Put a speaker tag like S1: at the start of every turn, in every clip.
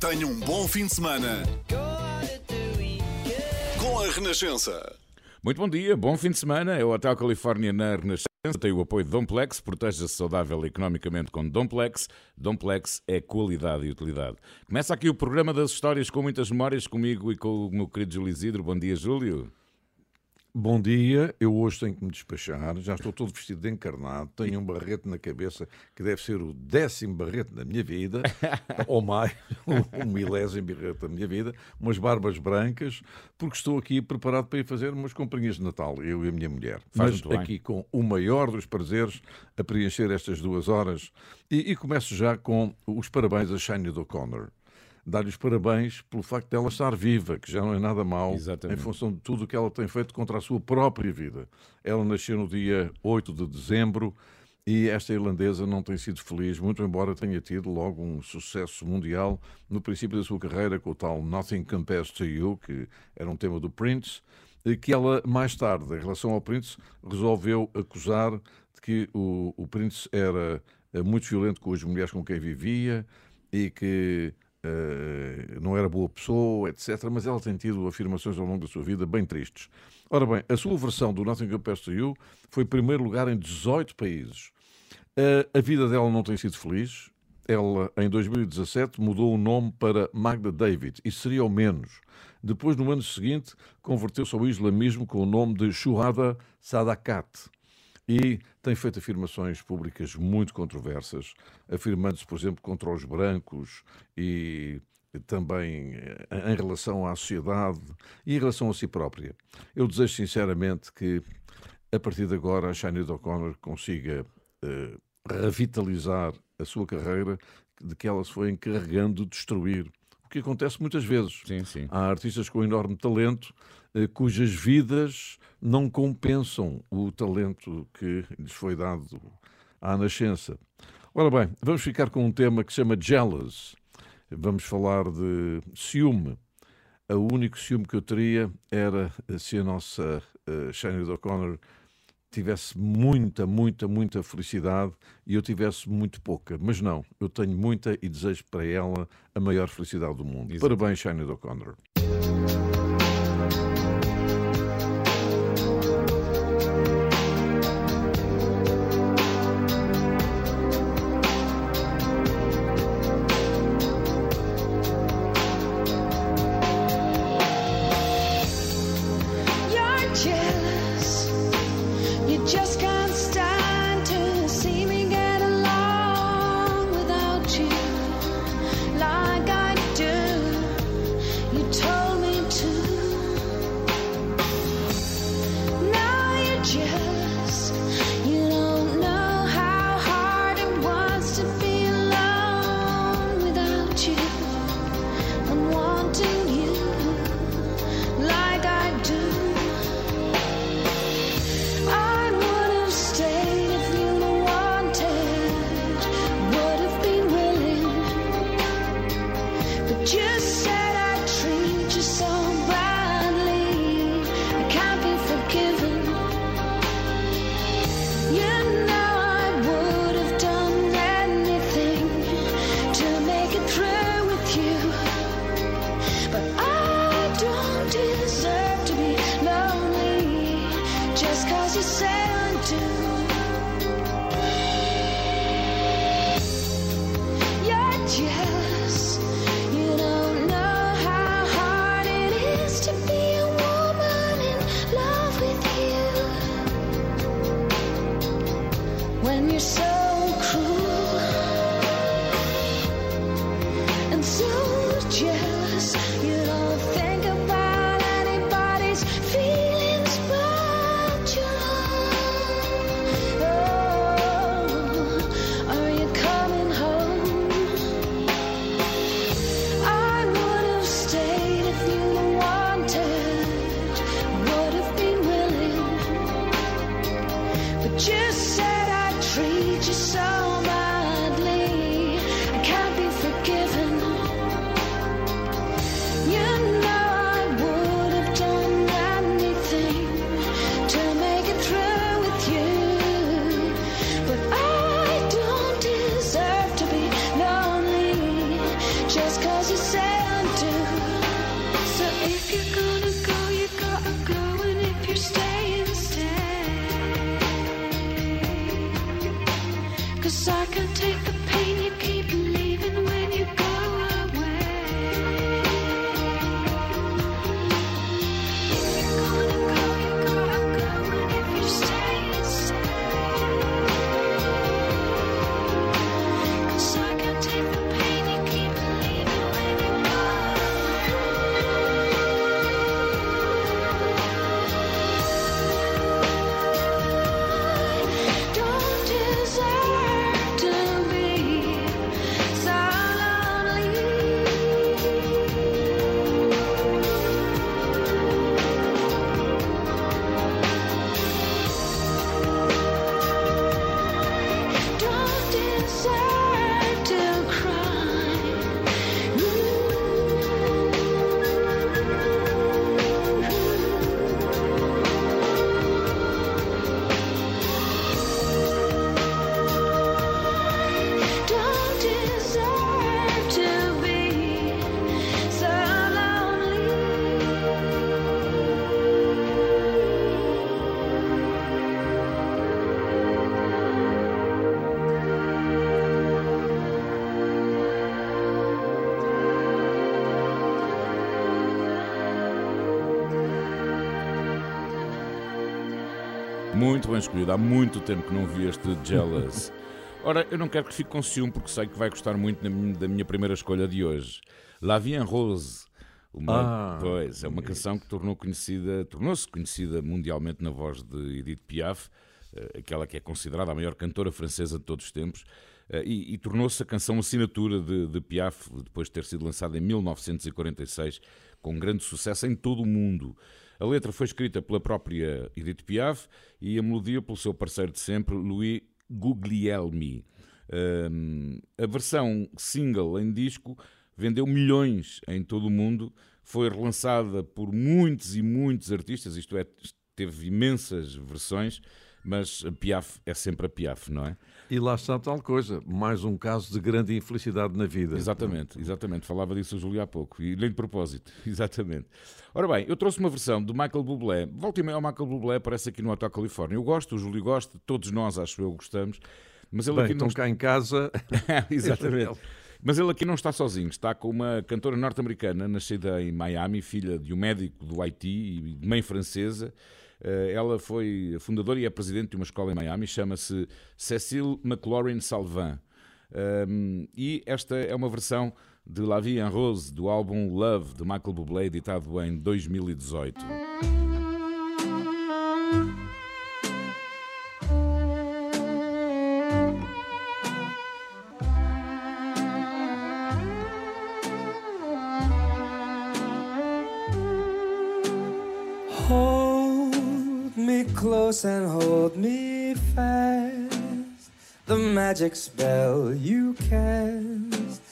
S1: Tenha um bom fim de semana com a Renascença.
S2: Muito bom dia, bom fim de semana. É o Hotel Califórnia na Renascença. Tem o apoio de Domplex. Proteja-se saudável economicamente com Domplex. Domplex é qualidade e utilidade. Começa aqui o programa das histórias com muitas memórias comigo e com o meu querido Júlio Isidro. Bom dia, Júlio.
S3: Bom dia, eu hoje tenho que me despachar, já estou todo vestido de encarnado, tenho um barrete na cabeça que deve ser o décimo barrete da minha vida, ou mais, o milésimo barrete da minha vida, umas barbas brancas, porque estou aqui preparado para ir fazer umas comprinhas de Natal, eu e a minha mulher.
S2: Faz
S3: Mas aqui com o maior dos prazeres a preencher estas duas horas e, e começo já com os parabéns a Shiny O'Connor dar-lhe os parabéns pelo facto de ela estar viva, que já não é nada mal,
S2: Exatamente.
S3: em função de tudo o que ela tem feito contra a sua própria vida. Ela nasceu no dia 8 de dezembro e esta irlandesa não tem sido feliz, muito embora tenha tido logo um sucesso mundial no princípio da sua carreira com o tal Nothing Compares to You, que era um tema do Prince, e que ela, mais tarde, em relação ao Prince, resolveu acusar de que o, o Prince era eh, muito violento com as mulheres com quem vivia e que Uh, não era boa pessoa, etc. Mas ela tem tido afirmações ao longo da sua vida bem tristes. Ora bem, a sua versão do Nothing Compares to You foi primeiro lugar em 18 países. Uh, a vida dela não tem sido feliz. Ela, em 2017, mudou o nome para Magda David. Isso seria o menos. Depois, no ano seguinte, converteu-se ao islamismo com o nome de Shuhada Sadakat e tem feito afirmações públicas muito controversas, afirmando-se, por exemplo, contra os brancos e também eh, em relação à sociedade e em relação a si própria. Eu desejo sinceramente que, a partir de agora, a Sinead O'Connor consiga uh, revitalizar a sua carreira de que ela se foi encarregando de destruir. O que acontece muitas vezes.
S2: Sim, sim.
S3: Há artistas com enorme talento cujas vidas não compensam o talento que lhes foi dado à nascença. Ora bem, vamos ficar com um tema que se chama Jealous. Vamos falar de ciúme. O único ciúme que eu teria era se a nossa uh, O'Connor tivesse muita, muita, muita felicidade e eu tivesse muito pouca. Mas não, eu tenho muita e desejo para ela a maior felicidade do mundo.
S2: Exato.
S3: Parabéns, Shane O'Connor.
S2: Muito bem escolhido. Há muito tempo que não vi este Jealous. Ora, eu não quero que fique com ciúme porque sei que vai gostar muito da minha, primeira escolha de hoje. La Vie en Rose. Uma,
S3: Ah.
S2: pois, é uma canção que tornou conhecida, tornou-se conhecida mundialmente na voz de Edith Piaf, eh, aquela que é considerada a maior cantora francesa de todos os tempos, eh, e, e tornou-se a canção assinatura de, de Piaf, depois de ter sido lançada em 1946, com grande sucesso em todo o mundo. A letra foi escrita pela própria Edith Piaf e a melodia pelo seu parceiro de sempre, Louis Guglielmi. Um, a versão single em disco vendeu milhões em todo o mundo, foi relançada por muitos e muitos artistas, isto é, teve imensas versões, mas a Piaf é sempre a Piaf, não é?
S3: E lá está tal coisa, mais um caso de grande infelicidade na vida.
S2: Exatamente, exatamente. Falava disso o Júlio há pouco. E nem de propósito. Exatamente. Ora bem, eu trouxe uma versão do Michael Bublé. Volta e meia ao Michael Bublé, aparece aqui no Hotel Califórnia. Eu gosto, o Júlio gosta, todos nós, acho eu, gostamos. Mas ele
S3: Bem,
S2: aqui não
S3: cá em casa,
S2: Exatamente. Mas ele aqui não está sozinho, está com uma cantora norte-americana, nascida em Miami, filha de um médico do Haiti e mãe francesa. Eh, Ela foi fundadora e é presidente de uma escola em Miami, chama-se Cecile McLaurin Salvin. Um, e esta é uma versão de La Vie en Rose, do álbum Love, de Michael Bublé, editado em 2018.
S4: Close and hold me fast. The magic spell you cast.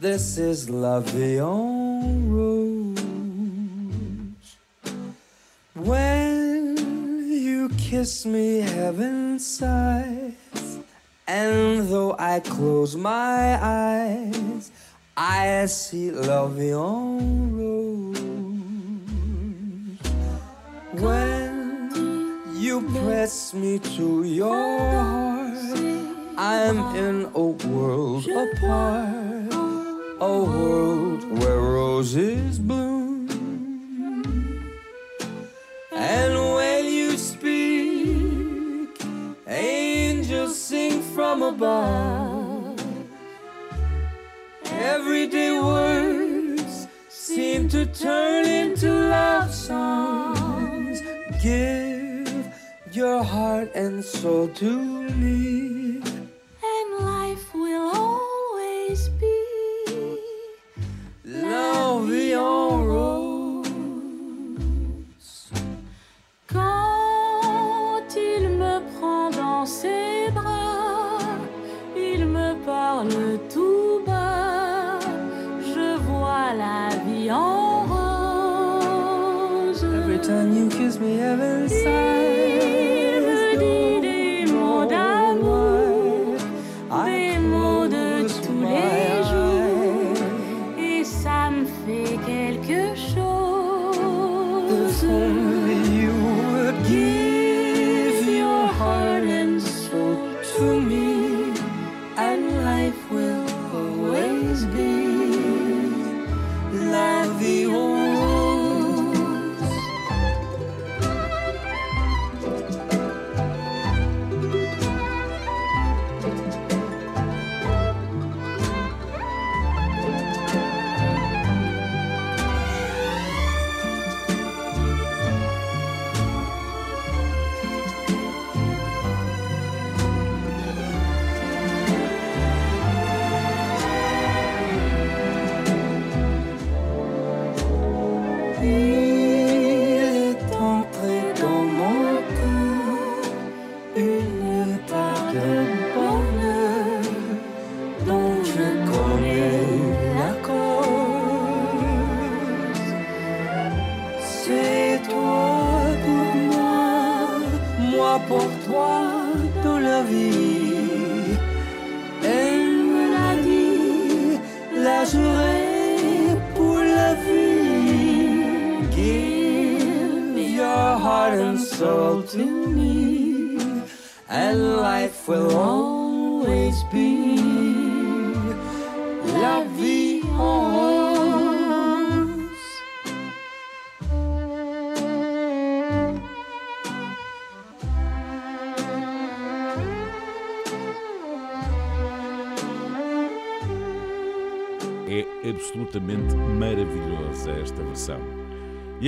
S4: This is love the en rose. When you kiss me, heaven sighs. And though I close my eyes, I see love en rose. When you press me to your heart, I'm in a world apart, a world where roses bloom. And when you speak, angels sing from above. Everyday words seem to turn into heart and soul to me.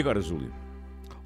S2: Agora, Júlio?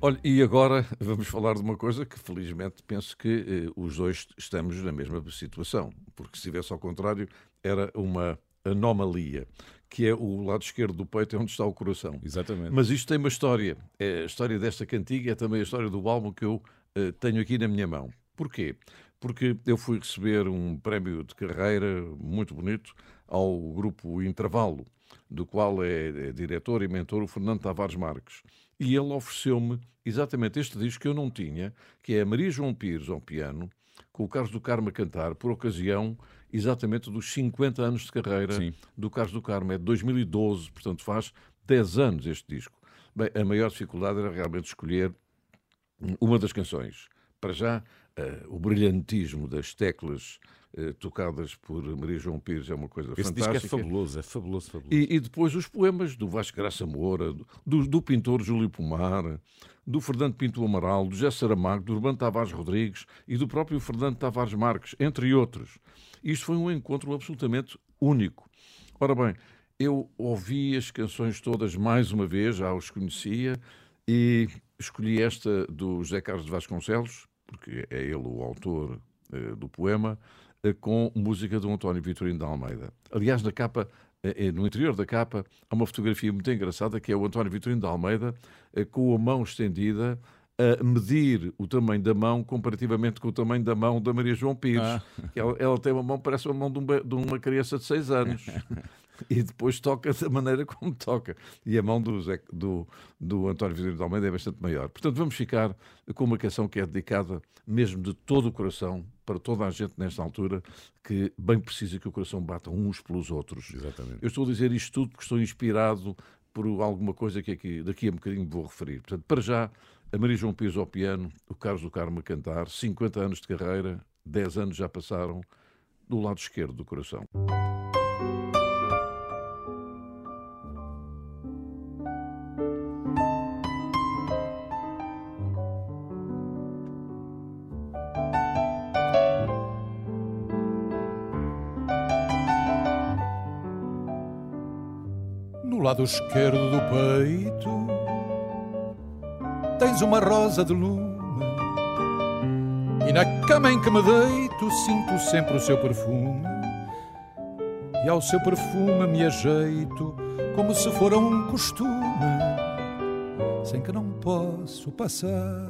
S3: Olha, e agora vamos falar de uma coisa que felizmente penso que eh, os dois estamos na mesma situação, porque se estivesse ao contrário era uma anomalia, que é o lado esquerdo do peito é onde está o coração.
S2: Exatamente.
S3: Mas isto tem uma história. É a história desta cantiga é também a história do álbum que eu eh, tenho aqui na minha mão. Porquê? Porque eu fui receber um prémio de carreira muito bonito ao grupo Intervalo, do qual é, é diretor e mentor o Fernando Tavares Marques. E ele ofereceu-me exatamente este disco que eu não tinha, que é a Maria João Pires ao piano, com o Carlos do Carmo a cantar, por ocasião exatamente dos 50 anos de carreira
S2: Sim.
S3: do Carlos do Carmo. É de 2012, portanto faz 10 anos este disco. Bem, a maior dificuldade era realmente escolher uma das canções. Para já, eh, o brilhantismo das teclas tocadas por Maria João Pires é uma coisa
S2: Esse disco é
S3: fantástica.
S2: fabuloso, é fabuloso, fabuloso.
S3: E, e depois os poemas do Vasco Graça Moura, do, do pintor Júlio Pomar, do Fernando Pinto Amaral, do José Saramago, do Urbano Tavares Rodrigues e do próprio Fernando Tavares Marques, entre outros. Isto foi um encontro absolutamente único. Ora bem, eu ouvi as canções todas mais uma vez, já os conhecia, e escolhi esta do José Carlos de Vasconcelos, porque é ele o autor eh, do poema, eh, com música do António Vitorino de Almeida. Aliás, na capa, eh, eh, no interior da capa, há uma fotografia muito engraçada que é o António Vitorino de Almeida eh, com a mão estendida a medir o tamanho da mão comparativamente com o tamanho da mão da Maria João Pires.
S2: Ah.
S3: Ela, ela tem uma mão, parece a mão de, um be- de uma criança de 6 anos. e depois toca da maneira como toca. E a mão do, Zé- do, do António Vitorino de Almeida é bastante maior. Portanto, vamos ficar com uma canção que é dedicada mesmo de todo o coração para toda a gente nesta altura que bem precisa que o coração bata uns pelos outros.
S2: Exatamente.
S3: Eu estou a dizer isto tudo porque estou inspirado por alguma coisa que aqui, daqui a um bocadinho vou referir. Portanto, para já, a Maria João Pires ao piano, o Carlos do Carmo a cantar, 50 anos de carreira, 10 anos já passaram, do lado esquerdo do coração.
S5: Lado esquerdo do peito tens uma rosa de lume e na cama em que me deito sinto sempre o seu perfume. E ao seu perfume me ajeito como se fora um costume sem que não posso passar.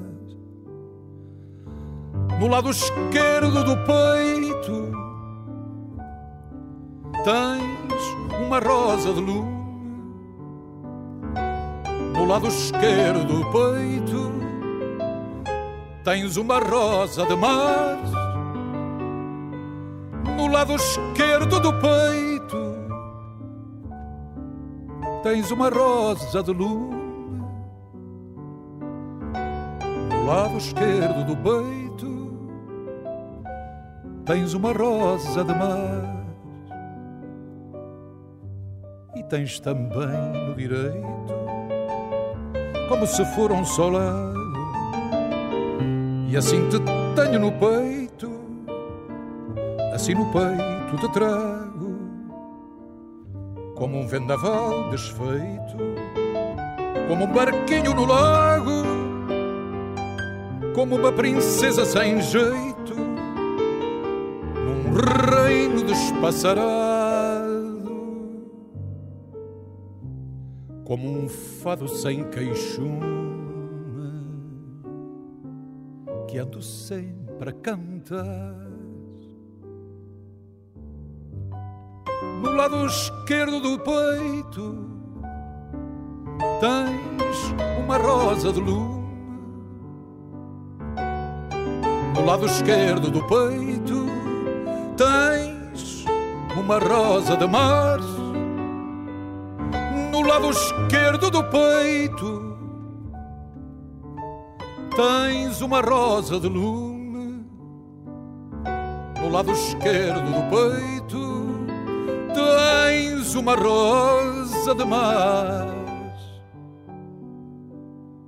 S5: No lado esquerdo do peito tens uma rosa de lume no lado esquerdo do peito tens uma rosa de mar. No lado esquerdo do peito tens uma rosa de lume. lado esquerdo do peito tens uma rosa de mar e tens também no direito como se for um solado e assim te tenho no peito assim no peito te trago como um vendaval desfeito como um barquinho no lago como uma princesa sem jeito, num reino despassarado, como um fado sem queixume, que ando sempre a cantar. No lado esquerdo do peito tens uma rosa de lume no lado esquerdo do peito tens uma rosa de mar. No lado esquerdo do peito tens uma rosa de lume. No lado esquerdo do peito tens uma rosa de mar.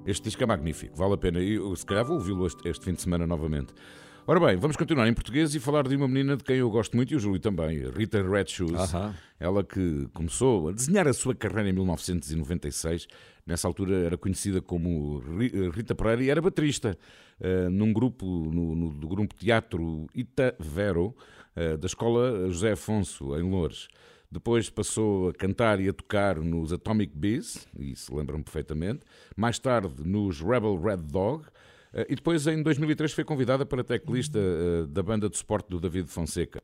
S2: Este disco é magnífico, vale a pena. Eu, se calhar vou ouvi-lo este, este fim de semana novamente. Ora bem, vamos continuar em português e falar de uma menina de quem eu gosto muito e o Júlio também, Rita Red Shoes.
S3: Aham.
S2: Ela que começou a desenhar a sua carreira em 1996. Nessa altura era conhecida como Ri- Rita Pereira e era baterista eh, num grupo, no, no- do grupo Teatro Ita Vero, eh, da escola José Afonso, em Loures. Depois passou a cantar e a tocar nos Atomic Bees, e se lembram perfeitamente. Mais tarde nos Rebel Red Dog. Eh, E depois, em 2003, foi convidada para teclista eh, da banda de suporte do David Fonseca.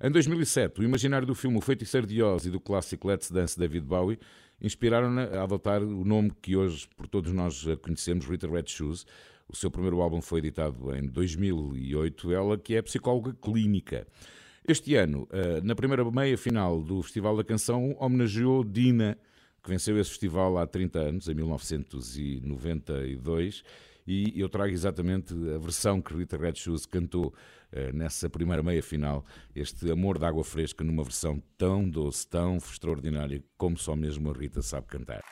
S2: Em 2007, o imaginário do filme O Feiticeiro de Oz e do clássico Let's Dance David Bowie inspiraram-na a adotar o nome que hoje por todos nós eh, conhecemos, Rita Red Shoes. O seu primeiro álbum foi editado em 2008, ela que é psicóloga clínica. Este ano, na primeira meia final do Festival da Canção, homenageou Dina, que venceu esse festival há 30 anos, em 1992, e eu trago exatamente a versão que Rita Red Shoes cantou eh, nessa primeira meia final, este Amor de Água Fresca, numa versão tão doce, tão extraordinária, como só mesmo a Rita sabe cantar.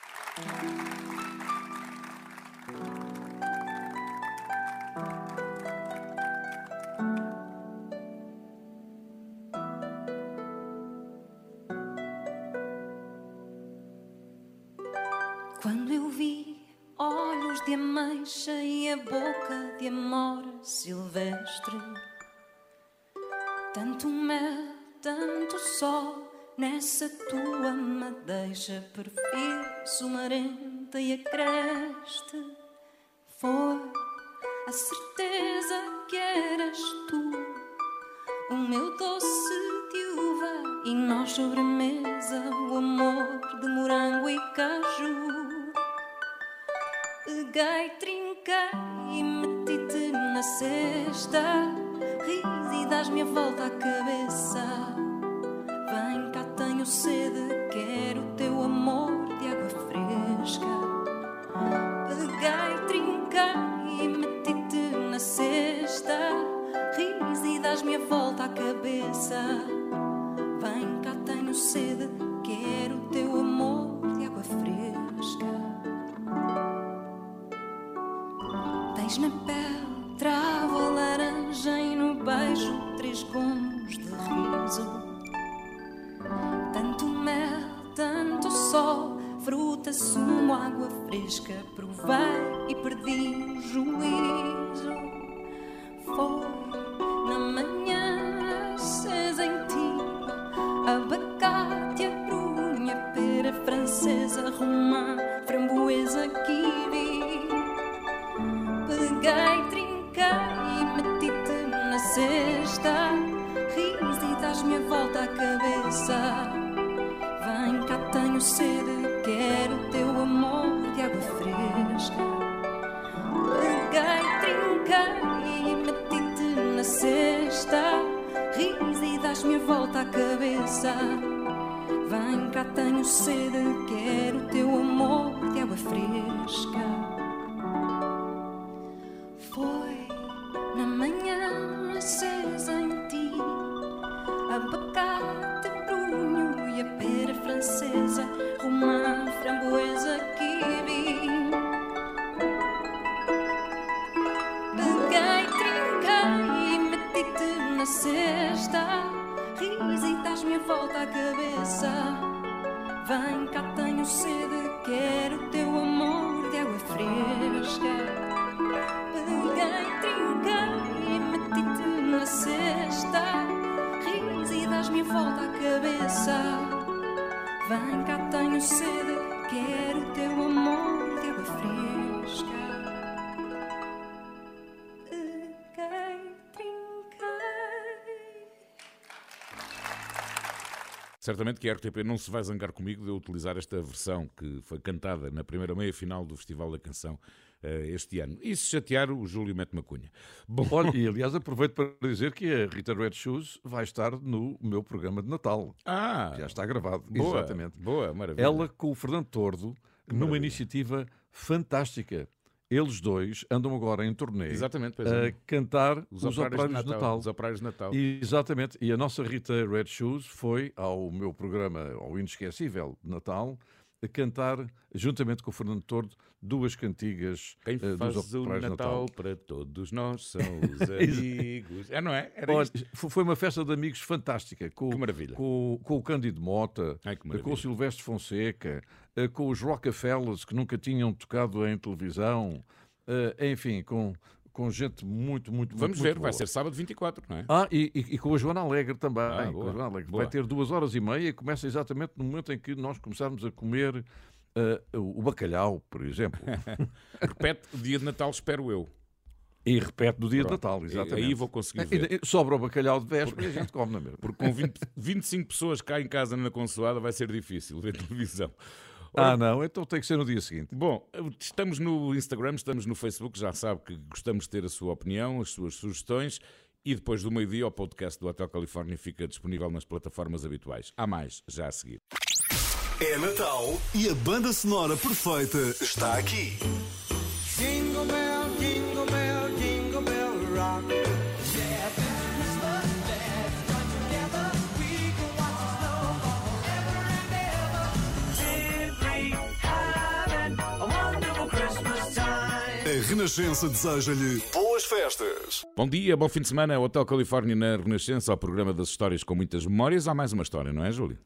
S6: Quando eu vi olhos de ameixa e a boca de amora silvestre, tanto mel, tanto sol nessa tua madeixa, perfil sumarenta e acreste, foi a certeza que eras tu, o meu doce de uva e nós sobremesa, o amor de morango e caju. Peguei, trinquei e meti-te na cesta. Ris e dás-me a volta à cabeça. Vem cá, tenho sede, quero o teu amor de água fresca. Peguei, trinquei e meti-te na cesta. Ris e dás-me a volta à cabeça. Vem cá, tenho sede, quero o teu amor de água fresca. Tens na pele travo a laranja e no beijo três gomos de riso. Tanto mel, tanto sol, fruta, sumo, água fresca. Provei e perdi o juízo. Foi tenho sede, quero teu amor de água fresca. Peguei, trinquei e meti-te na cesta. Ris e das-me a volta à cabeça. Vem cá, tenho sede, quero teu amor de água fresca. Foi na manhã acesa em ti, abacate, brunho e a pele francesa, romã, framboesa, kiwi. Peguei, trinquei e meti-te na cesta. Ris e dás-me a volta à cabeça. Vem cá, tenho sede, quero o teu amor de água fresca. Peguei, trinquei e meti-te na cesta. Ris e dás-me a volta à cabeça. Vem cá, tenho sede, quero teu amor de água fresca.
S2: Certamente que a RTP não se vai zangar comigo de eu utilizar esta versão que foi cantada na primeira meia-final do Festival da Canção eh, este ano. E se chatear, o Júlio mete macunha. Bom,
S3: Olha, e aliás aproveito para dizer que a Rita Red Shoes vai estar no meu programa de Natal.
S2: ah,
S3: Já está gravado.
S2: boa,
S3: Exatamente.
S2: boa, maravilha.
S3: Ela com o Fernando Tordo, numa
S2: maravilha.
S3: iniciativa fantástica. Eles dois andam agora em turnê
S2: Exatamente, pois
S3: a
S2: é.
S3: cantar
S2: Os,
S3: os,
S2: operários,
S3: de Natal.
S2: Os operários de Natal.
S3: E, exatamente. E a nossa Rita Red Shoes foi ao meu programa, ao Inesquecível de Natal, a cantar, juntamente com o Fernando Tordo, duas cantigas
S2: Quem
S3: eh,
S2: faz
S3: dos
S2: o Natal,
S3: Natal.
S2: para todos nós são os amigos. é, não é?
S3: Olha, foi uma festa de amigos fantástica. Com,
S2: Que maravilha.
S3: Com, com o Cândido Mota,
S2: Ai,
S3: com o Silvestre Fonseca, com os Rockefellers que nunca tinham tocado em televisão, eh, enfim, com, com gente muito, muito,
S2: Vamos
S3: muito,
S2: ver,
S3: muito
S2: vai ser sábado 24, não é?
S3: Ah, e, e- e com a Joana Alegre também.
S2: Ah, boa,
S3: Joana Alegre. Vai ter duas horas e meia e começa exatamente no momento em que nós começarmos a comer eh, o bacalhau, por exemplo.
S2: Repete o dia de Natal, espero eu.
S3: e repete no dia de
S2: Pronto.
S3: Natal,
S2: E-
S3: exatamente.
S2: Aí vou conseguir
S3: Eh,
S2: ver.
S3: Sobra o bacalhau de véspera e a gente come na mesma.
S2: Porque com 20, 25 pessoas cá em casa na consoada vai ser difícil ver televisão.
S3: Ah, não, então tem que ser no dia seguinte.
S2: Bom, estamos no Instagram, estamos no Facebook, já sabe que gostamos de ter a sua opinião, as suas sugestões. E depois do meio-dia, o podcast do Hotel Califórnia fica disponível nas plataformas habituais. Há mais, já a seguir.
S1: É Natal e a banda sonora perfeita está aqui.
S4: Jingle bell, jingle bell, jingle bell rock.
S1: Renascença deseja-lhe boas festas.
S2: Bom dia, bom fim de semana. Hotel Califórnia na Renascença, ao programa das histórias com muitas memórias. Há mais uma história, não é, Júlio?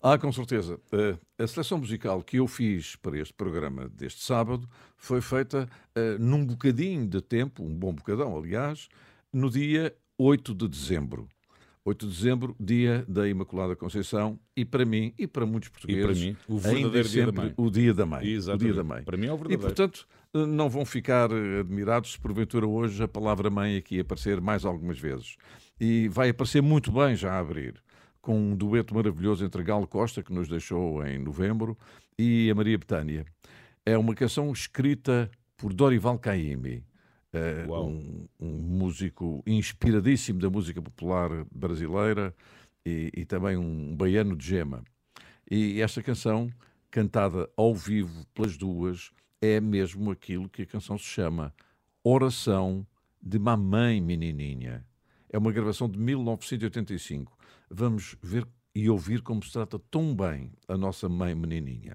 S3: Ah, com certeza. Eh, a seleção musical que eu fiz para este programa deste sábado foi feita eh, num bocadinho de tempo, um bom bocadão, aliás, no dia 8 de dezembro. 8 de dezembro, dia da Imaculada Conceição, e para mim e para muitos portugueses,
S2: mim, o verdadeiro dia da mãe.
S3: o dia da mãe. O
S2: Exatamente.
S3: dia da mãe.
S2: Para mim é o
S3: E,
S2: verdadeiro.
S3: portanto, eh, não vão ficar eh, admirados se porventura hoje a palavra mãe aqui aparecer mais algumas vezes. E vai aparecer muito bem já a abrir, com um dueto maravilhoso entre Galo Costa, que nos deixou em novembro, e a Maria Betânia. É uma canção escrita por Dorival Caymmi, eh, um, um músico inspiradíssimo da música popular brasileira e, e também um baiano de gema. E esta canção, cantada ao vivo pelas duas, é mesmo aquilo que a canção se chama Oração de Mamãe Menininha. É uma gravação de 1985. Vamos ver e ouvir como se trata tão bem a nossa
S7: mãe menininha.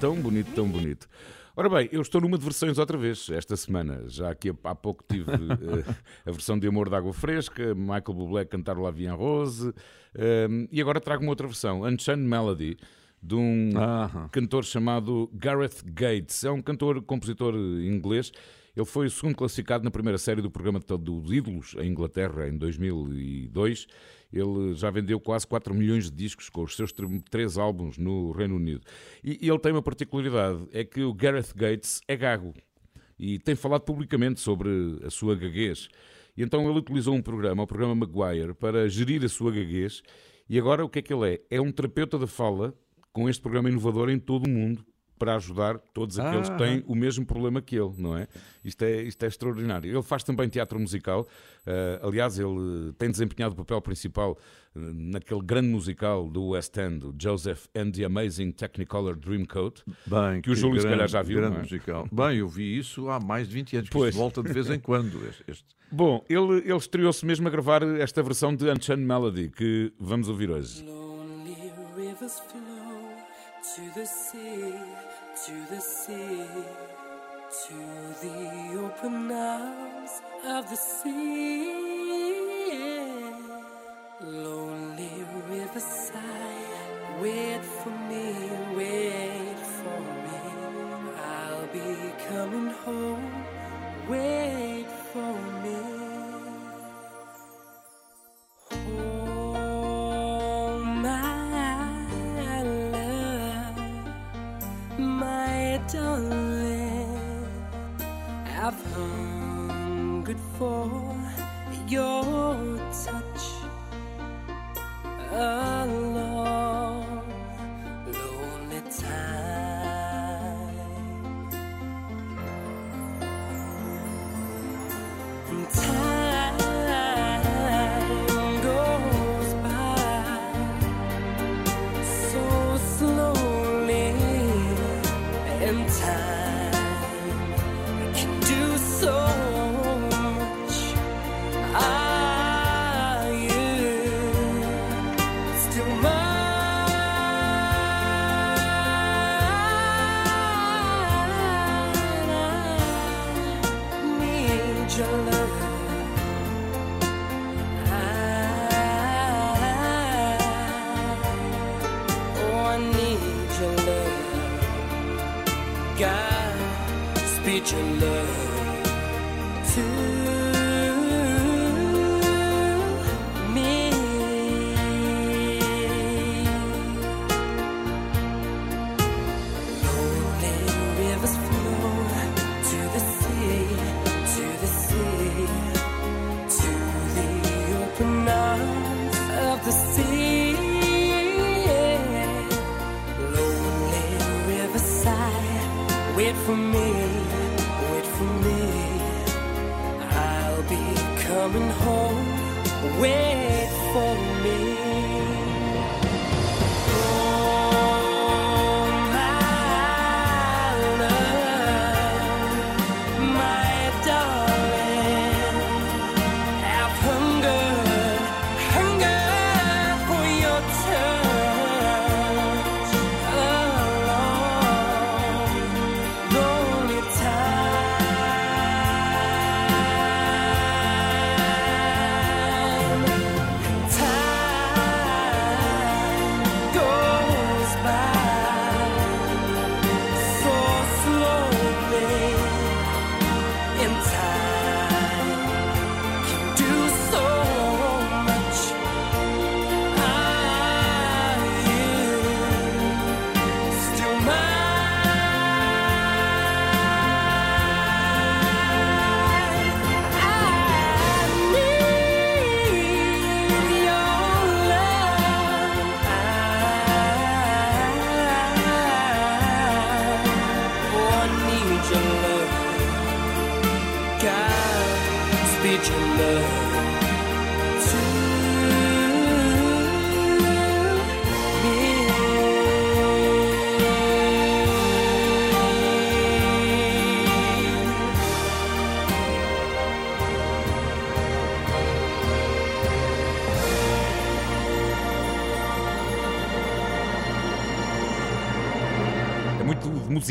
S2: Tão bonito, tão bonito. Ora bem, eu estou numa de versões outra vez esta semana. Já que há pouco tive eh, a versão de Amor de Água Fresca, Michael Bublé cantar La Vie en Rose, eh, e agora trago uma outra versão, Unchained Melody, de um cantor chamado Gareth Gates. É um cantor, compositor inglês. Ele foi o segundo classificado na primeira série do programa dos Ídolos em Inglaterra em 2002. Ele já vendeu quase 4 milhões de discos com os seus tr- três álbuns no Reino Unido. E ele tem uma particularidade: é que o Gareth Gates é gago e tem falado publicamente sobre a sua gaguez. E então ele utilizou um programa, o programa Maguire, para gerir a sua gaguez. E agora o que é que ele é? É um terapeuta da fala com este programa inovador em todo o mundo para ajudar todos aqueles que têm o mesmo problema que ele, não é? Isto é, isto é extraordinário. Ele faz também teatro musical. eh, aliás, ele tem desempenhado o papel principal eh, naquele grande musical do West End, o Joseph and the Amazing Technicolor Dreamcoat.
S3: Bem,
S2: Que o Júlio, se calhar, já viu,
S3: Grande
S2: é?
S3: musical. Bem, eu vi isso há mais de 20 anos,
S2: Pois.
S3: volta de vez em quando. este.
S2: Bom, ele, ele estreou-se mesmo a gravar esta versão de Unchained Melody que vamos ouvir hoje.
S4: Lonely rivers flow to the sea, to the sea, to the open arms of the sea. Lonely rivers sigh, wait for me, wait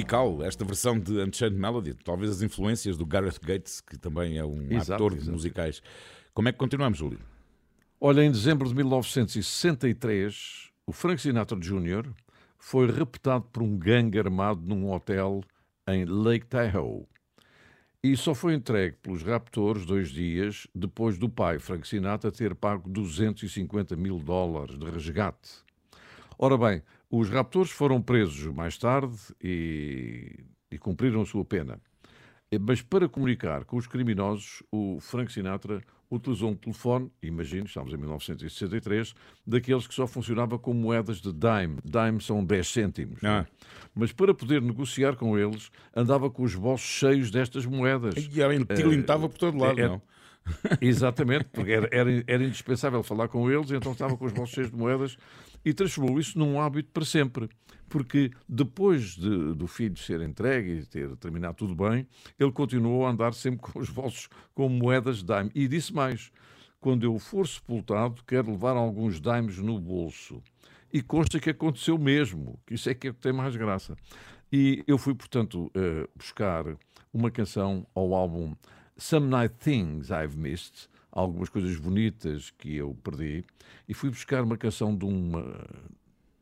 S2: musical esta versão de Unchained Melody. Talvez as influências do Gareth Gates, que também é um
S3: Exato,
S2: ator de
S3: exato.
S2: musicais. Como é que continuamos, Júlio?
S3: Olha, em dezembro de 1963, o Frank Sinatra Jr. foi raptado por um gangue armado num hotel em Lake Tahoe. E só foi entregue pelos raptores dois dias depois do pai, Frank Sinatra, ter pago 250 mil dólares de resgate. Ora bem, os raptores foram presos mais tarde e, e cumpriram a sua pena. Eh, Mas para comunicar com os criminosos, o Frank Sinatra utilizou um telefone, imagino, estamos em 1963, daqueles que só funcionava com moedas de dime. Dime são 10 cêntimos. é?
S2: Ah.
S3: Mas para poder negociar com eles, andava com os bolsos cheios destas moedas.
S2: E ela tilintava por todo lado,
S3: é-
S2: não?
S3: Exatamente, porque era, era, era indispensável falar com eles, então estava com os bolsos cheios de moedas e transformou isso num hábito para sempre. Porque depois de- do filho ser entregue e ter terminado tudo bem, ele continuou a andar sempre com os bolsos com moedas de dime. E disse mais: quando eu for sepultado, quero levar alguns dimes no bolso. E consta que aconteceu mesmo, que isso é que é tem mais graça. E eu fui, portanto, eh, buscar uma canção ao álbum Some Night Things I've Missed, algumas coisas bonitas que eu perdi, e fui buscar uma canção de, uma,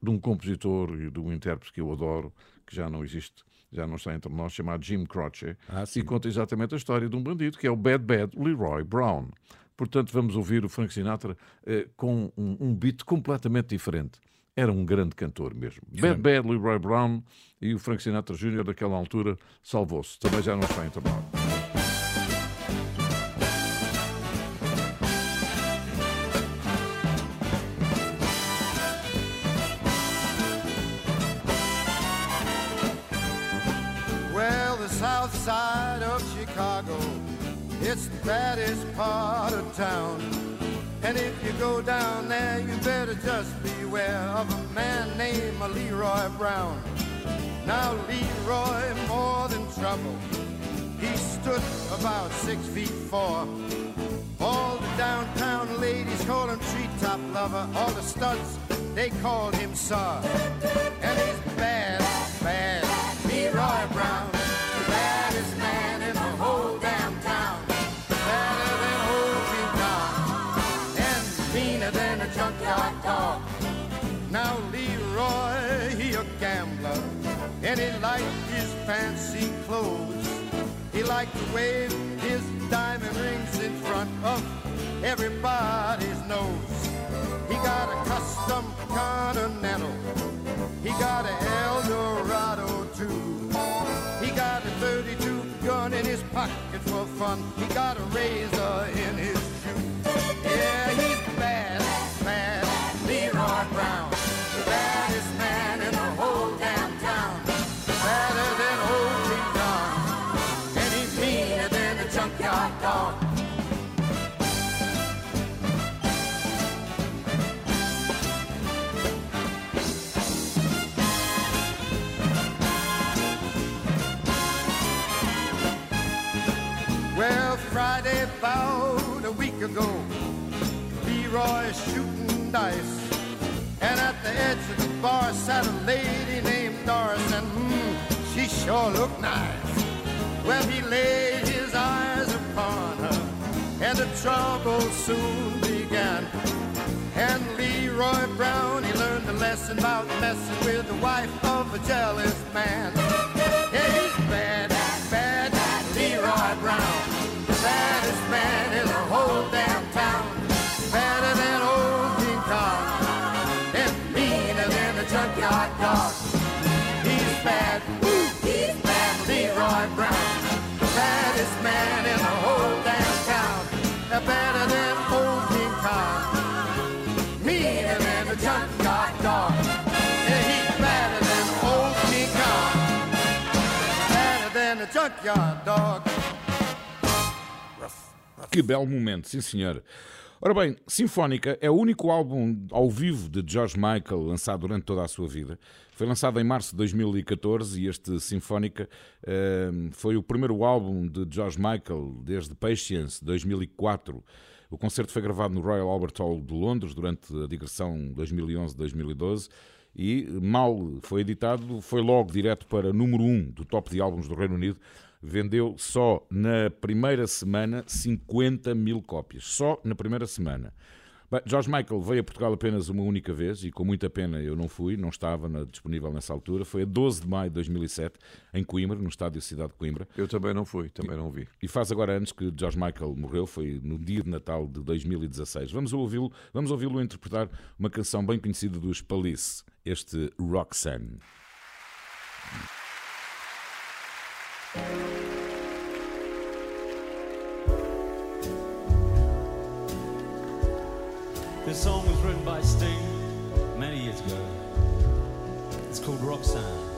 S3: de um compositor e de um intérprete que eu adoro, que já não existe, já não está entre nós, chamado Jim Croce,
S2: Ah,
S3: e conta exatamente a história de um bandido, que é o Bad Bad Leroy Brown. Portanto, vamos ouvir o Frank Sinatra eh, com um, um beat completamente diferente. Era um grande cantor mesmo. Bad Bad Leroy Brown e o Frank Sinatra Jr. daquela altura salvou-se. Também já não está entre
S8: it's the baddest part of town. And if you go down there, you better just beware of a man named Leroy Brown. Now, Leroy, more than trouble, he stood about six feet four. All the downtown ladies call him treetop lover. All the studs, they called him Sir. And he's bad, bad, fancy clothes. He liked to wave his diamond rings in front of everybody's nose. He got a custom Continental. He got a Eldorado too. He got a 32 gun in his pocket for fun. He got a razor in his Leroy shooting dice. And at the edge of the bar sat a lady named Doris, and hmm, she sure looked nice. Well, he laid his eyes upon her, and the trouble soon began. And Leroy Brown, he learned a lesson about messing with the wife of a jealous man. Yeah, he's bad, bad, Leroy Brown. Baddest man dog. He's bad, woo, he's bad, Leroy Brown. The baddest man in the whole damn town. They're better than old King Kong. Meaner than a junkyard dog. Dog.
S2: Que belo momento, sim senhor. Ora bem, Sinfónica é o único álbum ao vivo de George Michael lançado durante toda a sua vida. Foi lançado em março de 2014 e este Sinfónica eh, foi o primeiro álbum de George Michael desde Patience, 2004. O concerto foi gravado no Royal Albert Hall de Londres durante a digressão 2011-2012 e mal foi editado, foi logo direto para número 1 do top de álbuns do Reino Unido. Vendeu só na primeira semana 50 mil cópias. Só na primeira semana. Bem, George Michael veio a Portugal apenas uma única vez e com muita pena eu não fui, não estava na- disponível nessa altura. Foi a 12 de maio de 2007, em Coimbra, no estádio Cidade de Coimbra.
S3: Eu também não fui, também não vi.
S2: E faz agora anos que George Michael morreu, foi no dia de Natal de 2016. Vamos ouvi-lo vamos ouvi-lo interpretar uma canção bem conhecida dos Police, este Roxanne.
S9: This song was written by Sting many years ago. It's called Roxanne.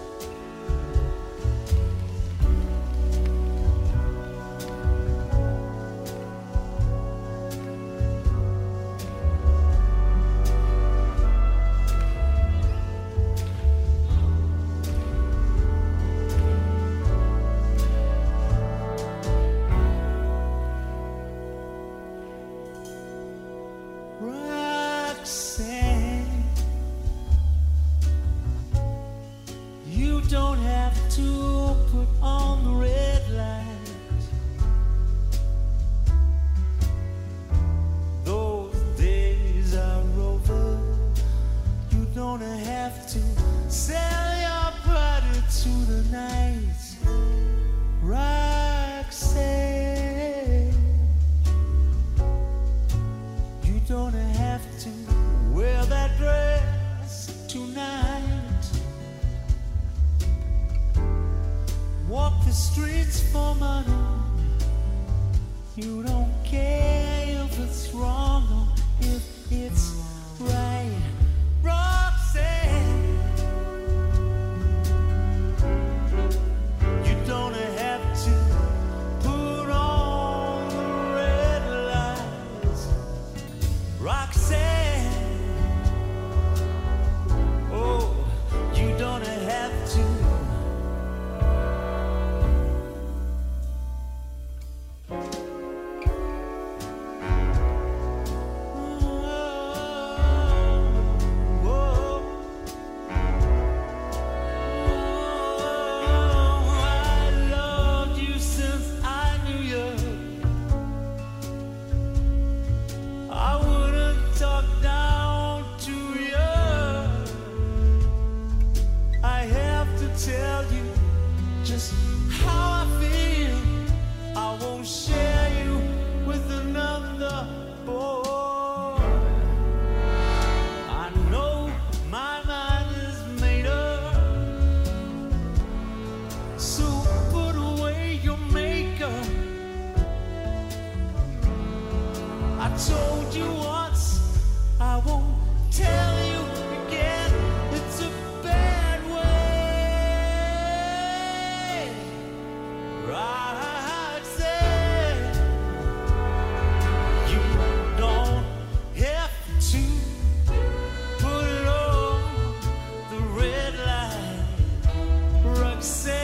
S10: Roxanne,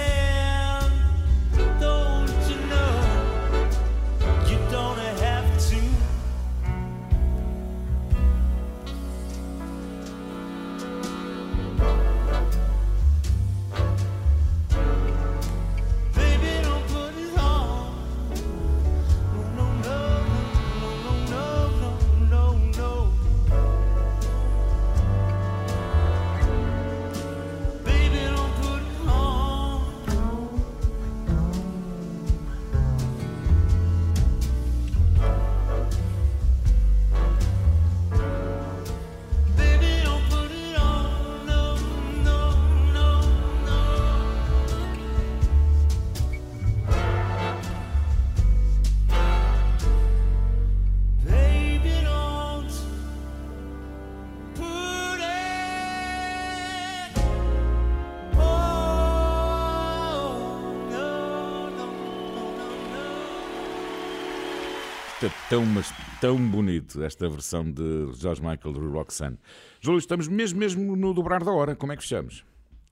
S2: tão, mas tão bonito, esta versão de George Michael do Roxanne. Júlio, estamos mesmo, mesmo no dobrar da hora. Como é que fechamos?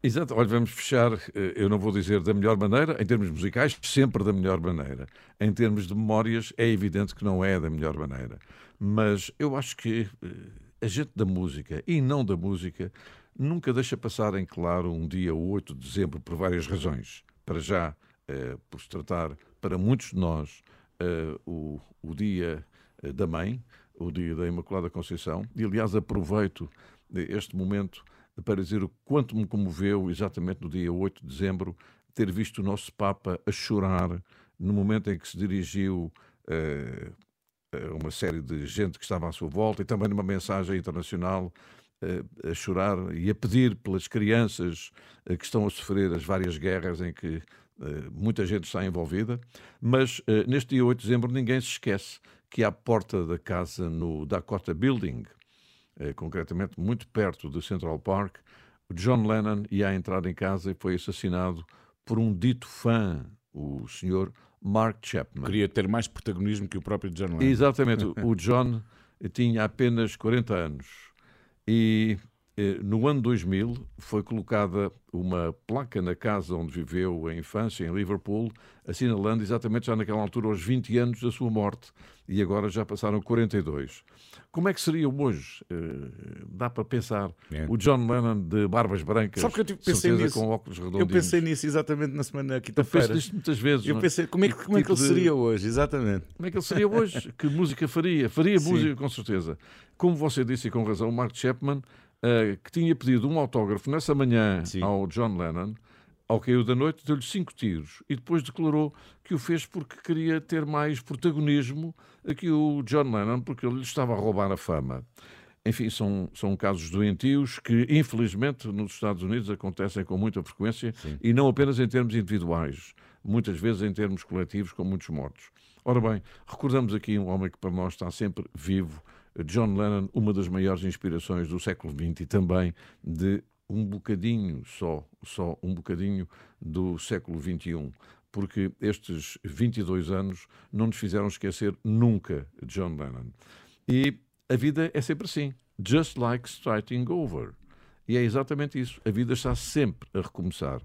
S3: Exato, olha, vamos fechar, eh, eu não vou dizer da melhor maneira, em termos musicais, sempre da melhor maneira. Em termos de memórias, é evidente que não é da melhor maneira. Mas eu acho que eh, a gente da música e não da música nunca deixa passar em claro um dia 8 de dezembro por várias razões. Para já, eh, por se tratar, para muitos de nós, o, o dia eh, da mãe, o dia da Imaculada Conceição, e aliás aproveito eh, este momento para dizer o quanto me comoveu exatamente no dia 8 de dezembro ter visto o nosso Papa a chorar no momento em que se dirigiu eh, a uma série de gente que estava à sua volta e também numa mensagem internacional eh, a chorar e a pedir pelas crianças eh, que estão a sofrer as várias guerras em que eh, muita gente está envolvida. Mas eh, neste dia 8 de dezembro ninguém se esquece que à porta da casa no Dakota Building, eh, concretamente muito perto do Central Park, John Lennon ia entrar em casa e foi assassinado por um dito fã, o senhor Mark Chapman.
S2: Queria ter mais protagonismo que o próprio John Lennon.
S3: Exatamente. O John tinha apenas 40 anos e eh, no ano 2000 foi colocada uma placa na casa onde viveu a infância, em Liverpool, assinalando exatamente já naquela altura os 20 anos da sua morte e agora já passaram 42. Como é que seria hoje? Eh, dá para pensar.
S2: É.
S3: O John Lennon de barbas brancas,
S2: Sabe que eu tive- pensei nisso?
S3: com óculos
S2: Eu
S3: redondinhos.
S2: pensei nisso exatamente na semana
S3: Eu penso
S2: quinta-feira.
S3: nisto muitas vezes.
S2: Eu
S3: é?
S2: pensei, como é que, como é que
S3: Tipo
S2: ele
S3: de-
S2: seria hoje? Exatamente.
S3: Como é que ele seria hoje? que música faria? Faria
S2: Sim.
S3: música, com certeza. Como você disse e com razão, Mark Chapman, eh, que tinha pedido um autógrafo nessa manhã
S2: Sim.
S3: ao John Lennon, ao cair da noite, deu-lhe cinco tiros e depois declarou que o fez porque queria ter mais protagonismo que o John Lennon, porque ele lhe estava a roubar a fama. Enfim, são, são casos doentios que, infelizmente, nos Estados Unidos acontecem com muita frequência e não apenas em termos individuais, muitas vezes em termos coletivos, com muitos mortos. Ora bem, recordamos aqui um homem que para nós está sempre vivo, John Lennon, uma das maiores inspirações do século XX e também de um bocadinho só, só um bocadinho do século XXI. Porque estes 22 anos não nos fizeram esquecer nunca John Lennon. E a vida é sempre assim. Just like starting over. E é exatamente isso. A vida está sempre a recomeçar.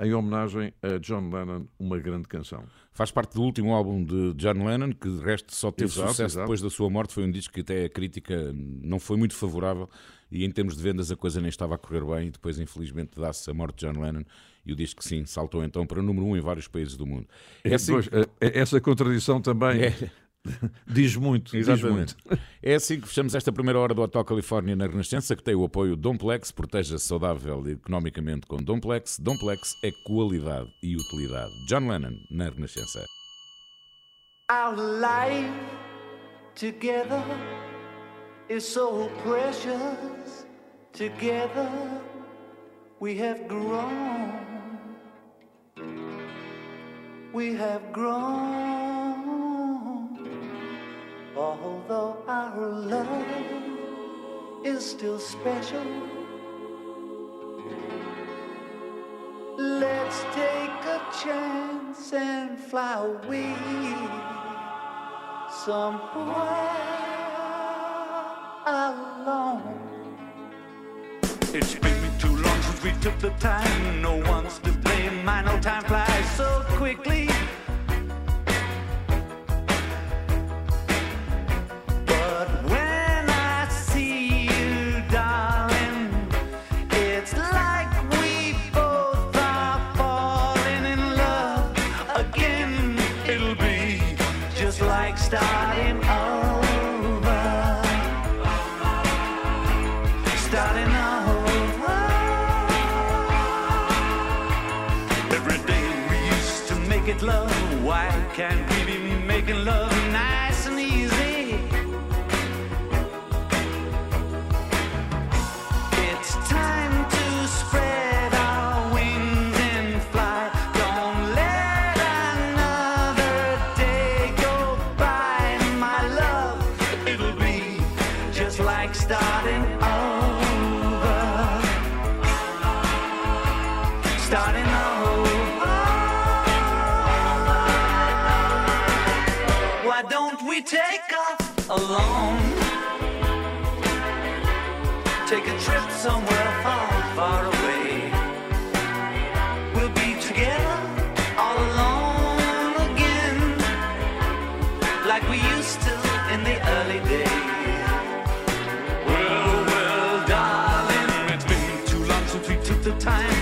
S3: Em homenagem a John Lennon, uma grande canção.
S2: Faz parte do último álbum de John Lennon, que de resto só teve
S3: Exato,
S2: sucesso
S3: exato.
S2: depois da sua morte. Foi um disco que até a crítica não foi muito favorável e em termos de vendas a coisa nem estava a correr bem. E depois, infelizmente, dá-se a morte de John Lennon e o disco, sim, saltou então para número um em vários países do mundo. É assim-
S3: Pois, eh, essa contradição também
S2: É.
S3: diz muito. Diz
S2: Exatamente.
S3: muito.
S2: É assim que fechamos esta primeira hora do Hotel Califórnia na Renascença, que tem o apoio Domplex, proteja-se saudável e economicamente com Domplex. Domplex é qualidade e utilidade. John Lennon na Renascença.
S11: Our life together is so precious. Together we have grown. We have grown. Although our love is still special. Let's take a chance and fly away somewhere alone. It's been too long since we took the time. No one's to blame. I know time flies so quickly. Alone? Take a trip somewhere far, far away. We'll be together all alone again, like we used to in the early days. Well, well, darling, it's been too long since we took the time.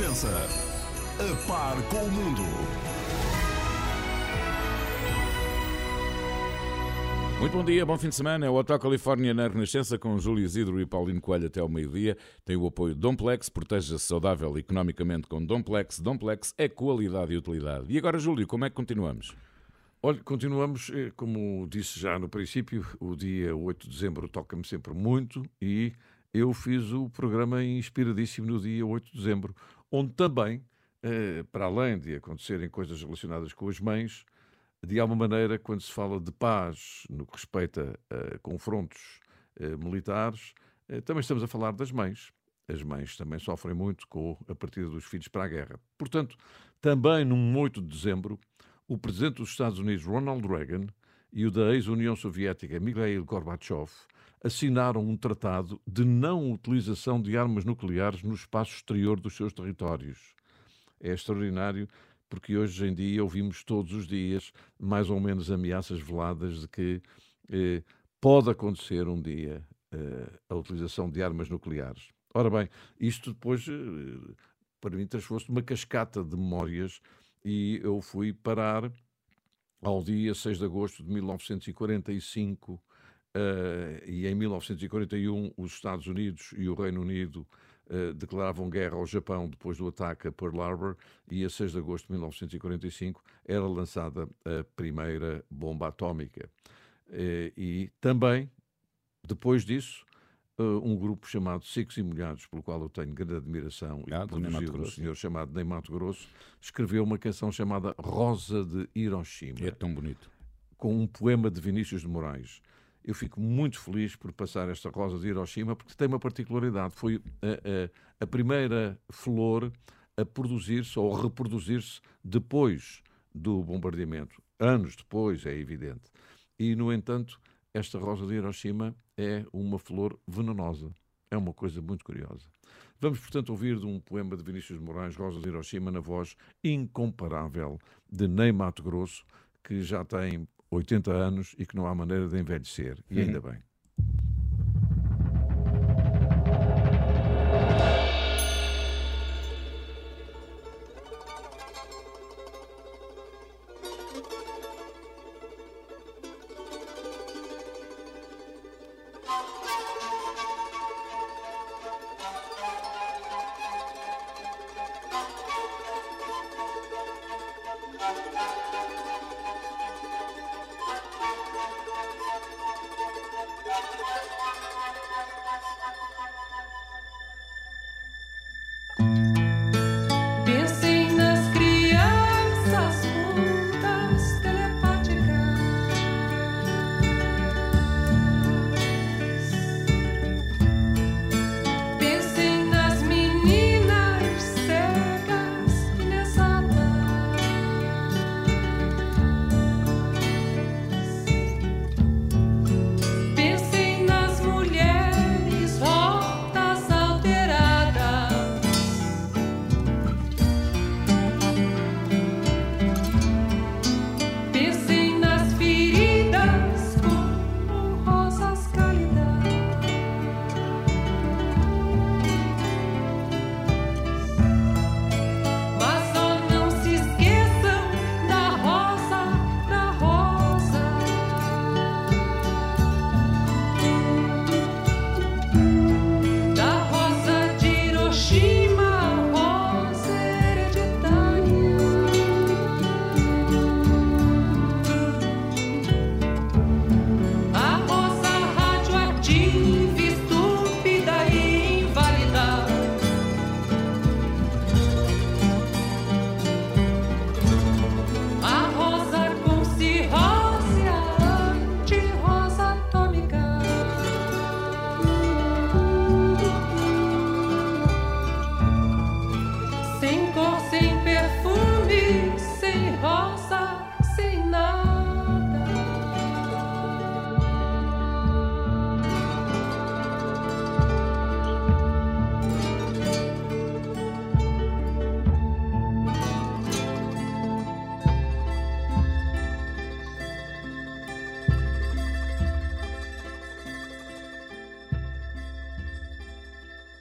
S1: Renascença. A par com o mundo.
S2: Muito bom dia, bom fim de semana. É o Hotel Califórnia na Renascença com Júlio Isidro e Paulino Coelho até ao meio-dia. Tem o apoio Domplex, proteja-se saudável economicamente com Domplex. Domplex é qualidade e utilidade. E agora, Júlio, como é que continuamos?
S3: Olha, continuamos, eh, como disse já no princípio, o dia 8 de dezembro toca-me sempre muito e eu fiz o programa inspiradíssimo no dia 8 de dezembro, onde também, eh, para além de acontecerem coisas relacionadas com as mães, de alguma maneira, quando se fala de paz no que respeita a confrontos eh, militares, eh, também estamos a falar das mães. As mães também sofrem muito com a partida dos filhos para a guerra. Portanto, também num 8 de dezembro, o presidente dos Estados Unidos, Ronald Reagan, e o da ex-União Soviética, Mikhail Gorbachev, assinaram um tratado de não utilização de armas nucleares no espaço exterior dos seus territórios. É extraordinário porque hoje em dia ouvimos todos os dias mais ou menos ameaças veladas de que eh, pode acontecer um dia eh, a utilização de armas nucleares. Ora bem, isto depois, eh, para mim, transformou-se numa cascata de memórias e eu fui parar ao dia 6 de agosto de 1945 eh, e em 1941 os Estados Unidos e o Reino Unido eh, declaravam guerra ao Japão depois do ataque a Pearl Harbor e a 6 de agosto de 1945 era lançada a primeira bomba atómica. Eh, e também, depois disso, um grupo chamado Secos e Molhados, pelo qual eu tenho grande admiração, e
S2: Ah, Ney
S3: produzido um senhor chamado Ney Mato Grosso, escreveu uma canção chamada Rosa de Hiroshima
S2: É tão bonito.
S3: com um poema de Vinícius de Moraes. Eu fico muito feliz por passar esta rosa de Hiroshima, porque tem uma particularidade. Foi a, a- a primeira flor a produzir-se ou reproduzir-se depois do bombardeamento. Anos depois, é evidente. E, no entanto, esta rosa de Hiroshima é uma flor venenosa. É uma coisa muito curiosa. Vamos, portanto, ouvir de um poema de Vinícius Moraes, Rosa de Hiroshima, na voz incomparável de Ney Mato Grosso, que já tem 80 anos e que não há maneira de envelhecer. E ainda bem.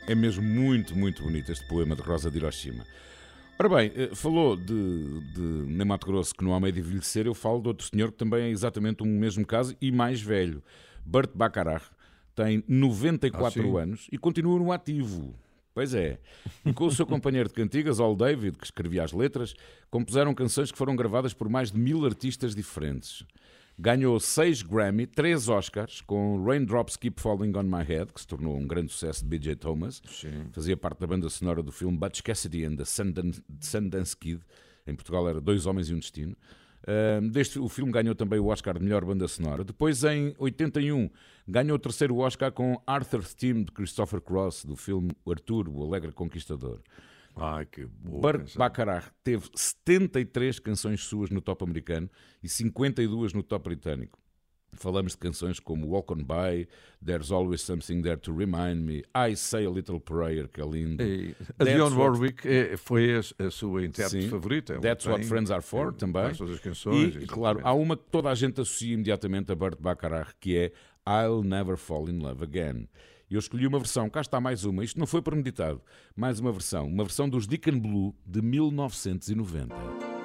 S2: É mesmo muito, muito bonito este poema de Rosa de Hiroshima. Ora bem, eh, falou de, de Mato Grosso que não há meio de envelhecer, eu falo de outro senhor que também é exatamente o mesmo caso e mais velho. Bert Bacharach tem 94
S3: Ah,
S2: anos e continua no ativo. Pois é. E com o seu companheiro de cantigas, Al David, que escrevia as letras, compuseram canções que foram gravadas por mais de mil artistas diferentes. Ganhou seis Grammy, três Oscars, com Raindrops Keep Falling on My Head, que se tornou um grande sucesso de B.J. Thomas. Fazia parte da banda sonora do filme Butch Cassidy and the Sundance, Sundance Kid. Em Portugal era Dois Homens e um Destino. Ahm, deste, o filme ganhou também o Oscar de melhor banda sonora. Depois, em 81, ganhou o terceiro Oscar com Arthur's Theme de Christopher Cross, do filme Arthur, o Alegre Conquistador.
S3: Ai, que boa
S2: Burt
S3: canção.
S2: Bacharach teve 73 canções suas no top americano e 52 no top britânico. Falamos de canções como Walk On By, There's Always Something There To Remind Me, I Say A Little Prayer, que é lindo.
S3: E a
S2: That's
S3: Dionne
S2: What-
S3: Warwick é- foi a, a sua intérprete
S2: Sim.
S3: favorita. Ela
S2: That's What Friends Are For,
S3: tem-
S2: também.
S3: as canções.
S2: E, claro, há uma que toda a gente associa imediatamente a Burt Bacharach, que é I'll Never Fall In Love Again. Eu escolhi uma versão, cá está mais uma, isto não foi premeditado, mais uma versão, uma versão dos Deacon Blue de 1990.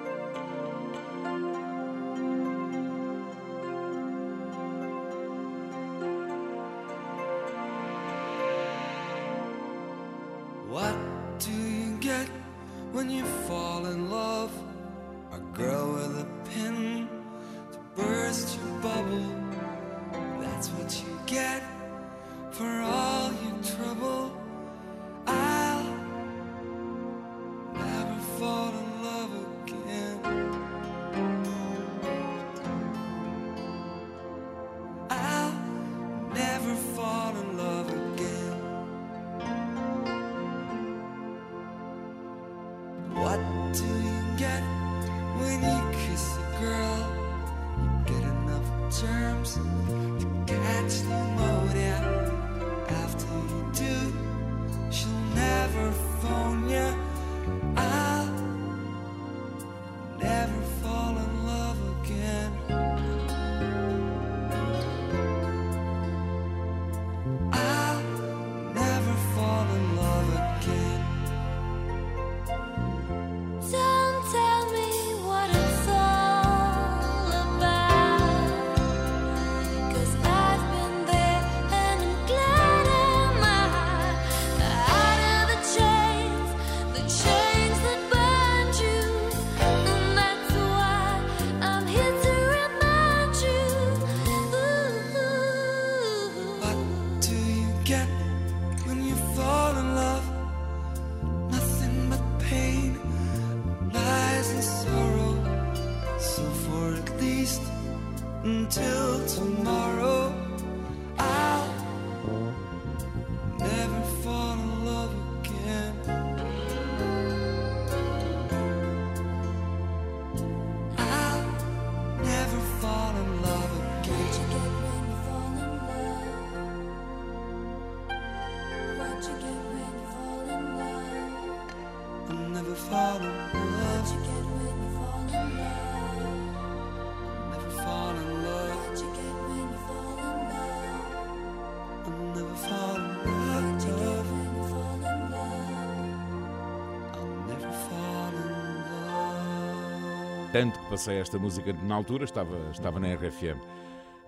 S2: Passei esta música na altura, estava, estava na RFM.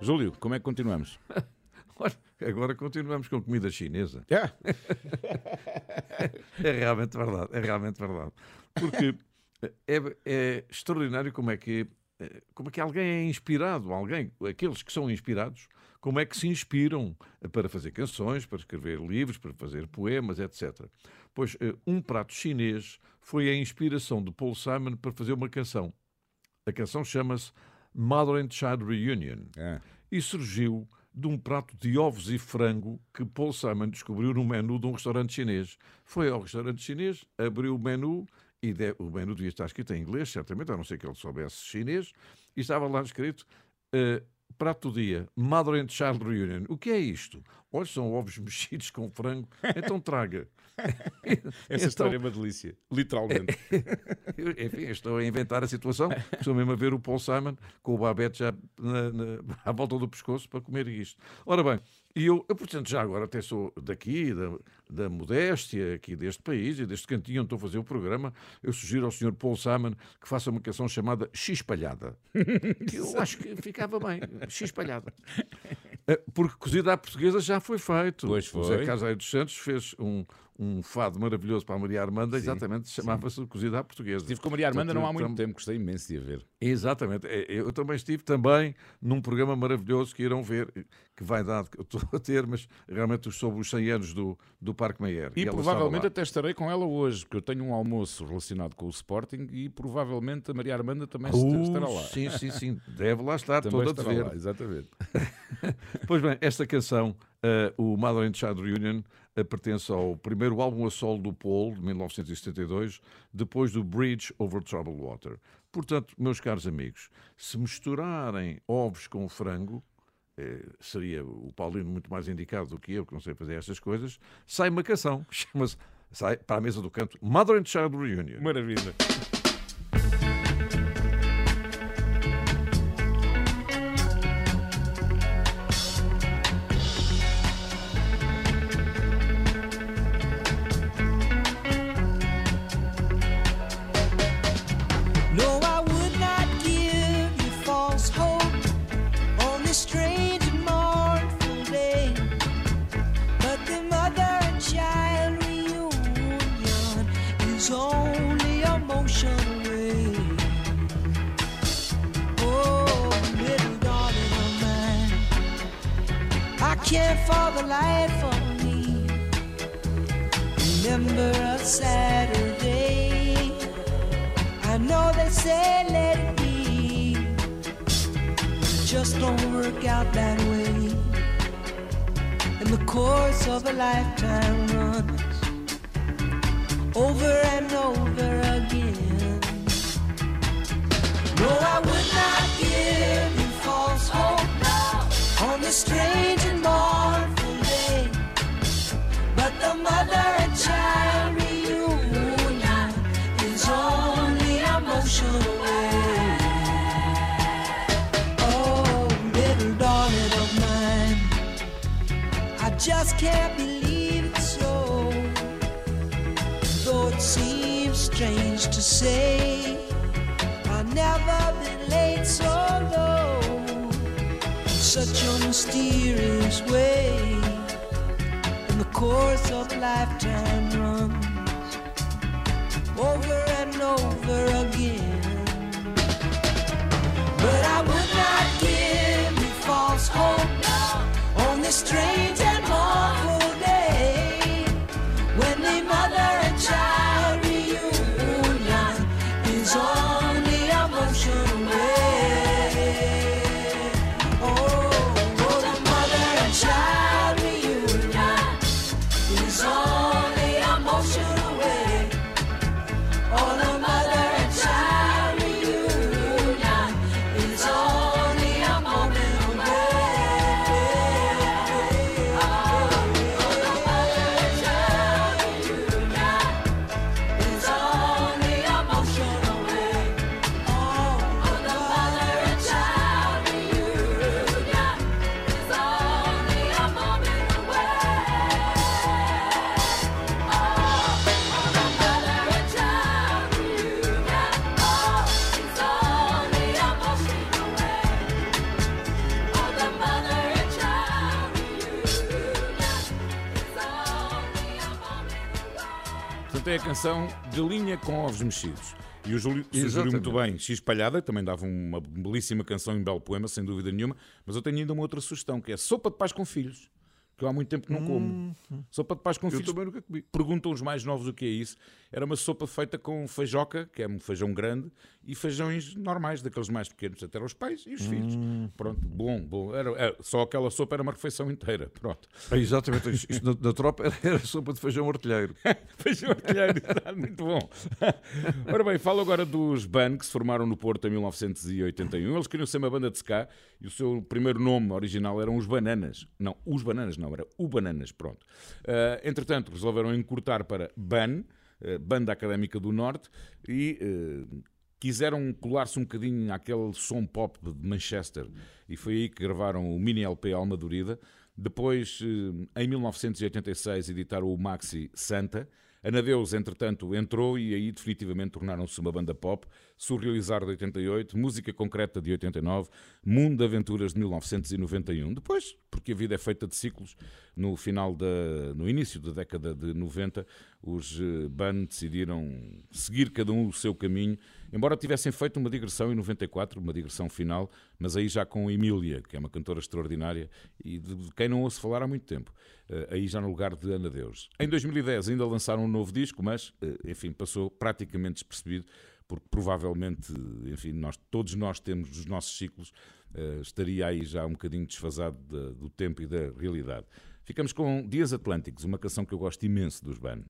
S2: Júlio, como é que continuamos?
S3: Agora continuamos com comida chinesa.
S2: É.
S3: É realmente verdade, é realmente verdade. Porque é, é extraordinário como é que eh, como é que alguém é inspirado, alguém, aqueles que são inspirados, como é que se inspiram para fazer canções, para escrever livros, para fazer poemas, etc. Pois eh, um prato chinês foi a inspiração de Paul Simon para fazer uma canção. A canção chama-se Mother and Child Reunion
S2: É.
S3: e surgiu de um prato de ovos e frango que Paul Simon descobriu no menu de um restaurante chinês. Foi ao restaurante chinês, abriu o menu e de- o menu devia estar escrito em inglês, certamente, a não ser que ele soubesse chinês, e estava lá escrito eh, prato do dia, Mother and Child Reunion. O que é isto? Olha, são ovos mexidos com frango, então traga.
S2: Essa
S3: Então,
S2: história é uma delícia, literalmente.
S3: Enfim, estou a inventar a situação. Estou mesmo a ver o Paul Simon com o babete já na- na- à volta do pescoço para comer isto. Ora bem, e eu, eu, portanto, já agora até sou daqui, da, da modéstia aqui deste país e deste cantinho onde estou a fazer o programa, eu sugiro ao Sr. Paul Simon que faça uma canção chamada X-Palhada. Que eu acho que ficava bem, X-Palhada. Eh, Porque cozida à portuguesa já foi feito.
S2: Pois
S3: O
S2: foi.
S3: Casaio dos Santos fez um, um fado maravilhoso para a Maria Armanda, exatamente, chamava-se Cozida à Portuguesa.
S2: Estive com a Maria Armanda não há muito
S3: Portanto,
S2: tempo, gostei imenso de a ver.
S3: Exatamente. É, Eu também estive também num programa maravilhoso que irão ver, que vai dar, que eu estou a ter, mas realmente sobre os 100 anos do, do Parque Meyer.
S2: E,
S3: ela
S2: provavelmente até estarei com ela hoje, porque eu tenho um almoço relacionado com o Sporting e provavelmente a Maria Armanda também
S3: Uh,
S2: estará lá.
S3: Sim, sim, sim. Deve lá estar, toda a ver.
S2: lá, exatamente.
S3: Pois bem, esta canção, eh, o Mother and Child Reunion, pertence ao primeiro álbum a solo do Paul, de 1972, depois do Bridge Over Troubled Water. Portanto, meus caros amigos, se misturarem ovos com frango, eh, seria o Paulino muito mais indicado do que eu, que não sei fazer estas coisas, sai uma canção, chama-se, sai para a mesa do canto, Mother and Child Reunion.
S2: Maravilha. Portanto, é a canção de linha com ovos mexidos. E o Júlio sugeriu muito bem X Palhada, também dava uma belíssima canção em belo poema, sem dúvida nenhuma. Mas eu tenho ainda uma outra sugestão, que é Sopa de Paz com Filhos, que eu há muito tempo que não como. Sopa de Paz com
S3: Hum. Eu
S2: Filhos.
S3: também nunca comi.
S2: Perguntam os mais novos o que é isso. Era uma sopa feita com feijoca, que é um feijão grande, e feijões normais, daqueles mais pequenos, até os pais e os filhos.
S3: Hum.
S2: Pronto, bom, bom. Era, era- só aquela sopa era uma refeição inteira. Pronto.
S3: É exatamente isto. Na, na tropa era, era sopa de feijão artilheiro.
S2: Feijão artilheiro, muito bom. Ora bem, falo agora dos BAN, que se formaram no Porto em 1981. Eles queriam ser uma banda de ska e o seu primeiro nome original eram os Bananas. Não, os Bananas não, era o Bananas, pronto. Ah, entretanto, resolveram encurtar para BAN, eh, Banda Académica do Norte, e eh, quiseram colar-se um bocadinho àquele som pop de Manchester. E foi aí que gravaram o mini LP Alma Dorida. Depois, em 1986, editaram o Maxi Santa. Anadeus, entretanto, entrou e aí definitivamente tornaram-se uma banda pop. Surrealizar de 88, Música Concreta de 89, Mundo de Aventuras de 1991. Depois, porque a vida é feita de ciclos, no final da, no início da década de 90, os eh, Ban decidiram seguir cada um o seu caminho, embora tivessem feito uma digressão em 94, uma digressão final, mas aí já com Emília, que é uma cantora extraordinária e de quem não ouço falar há muito tempo, eh, aí já no lugar de Ana Deus. Em 2010 ainda lançaram um novo disco, mas, eh, enfim, passou praticamente despercebido, porque provavelmente, enfim, nós, todos nós temos os nossos ciclos, estaria aí já um bocadinho desfasado do tempo e da realidade. Ficamos com Dias Atlânticos, uma canção que eu gosto imenso dos Ban.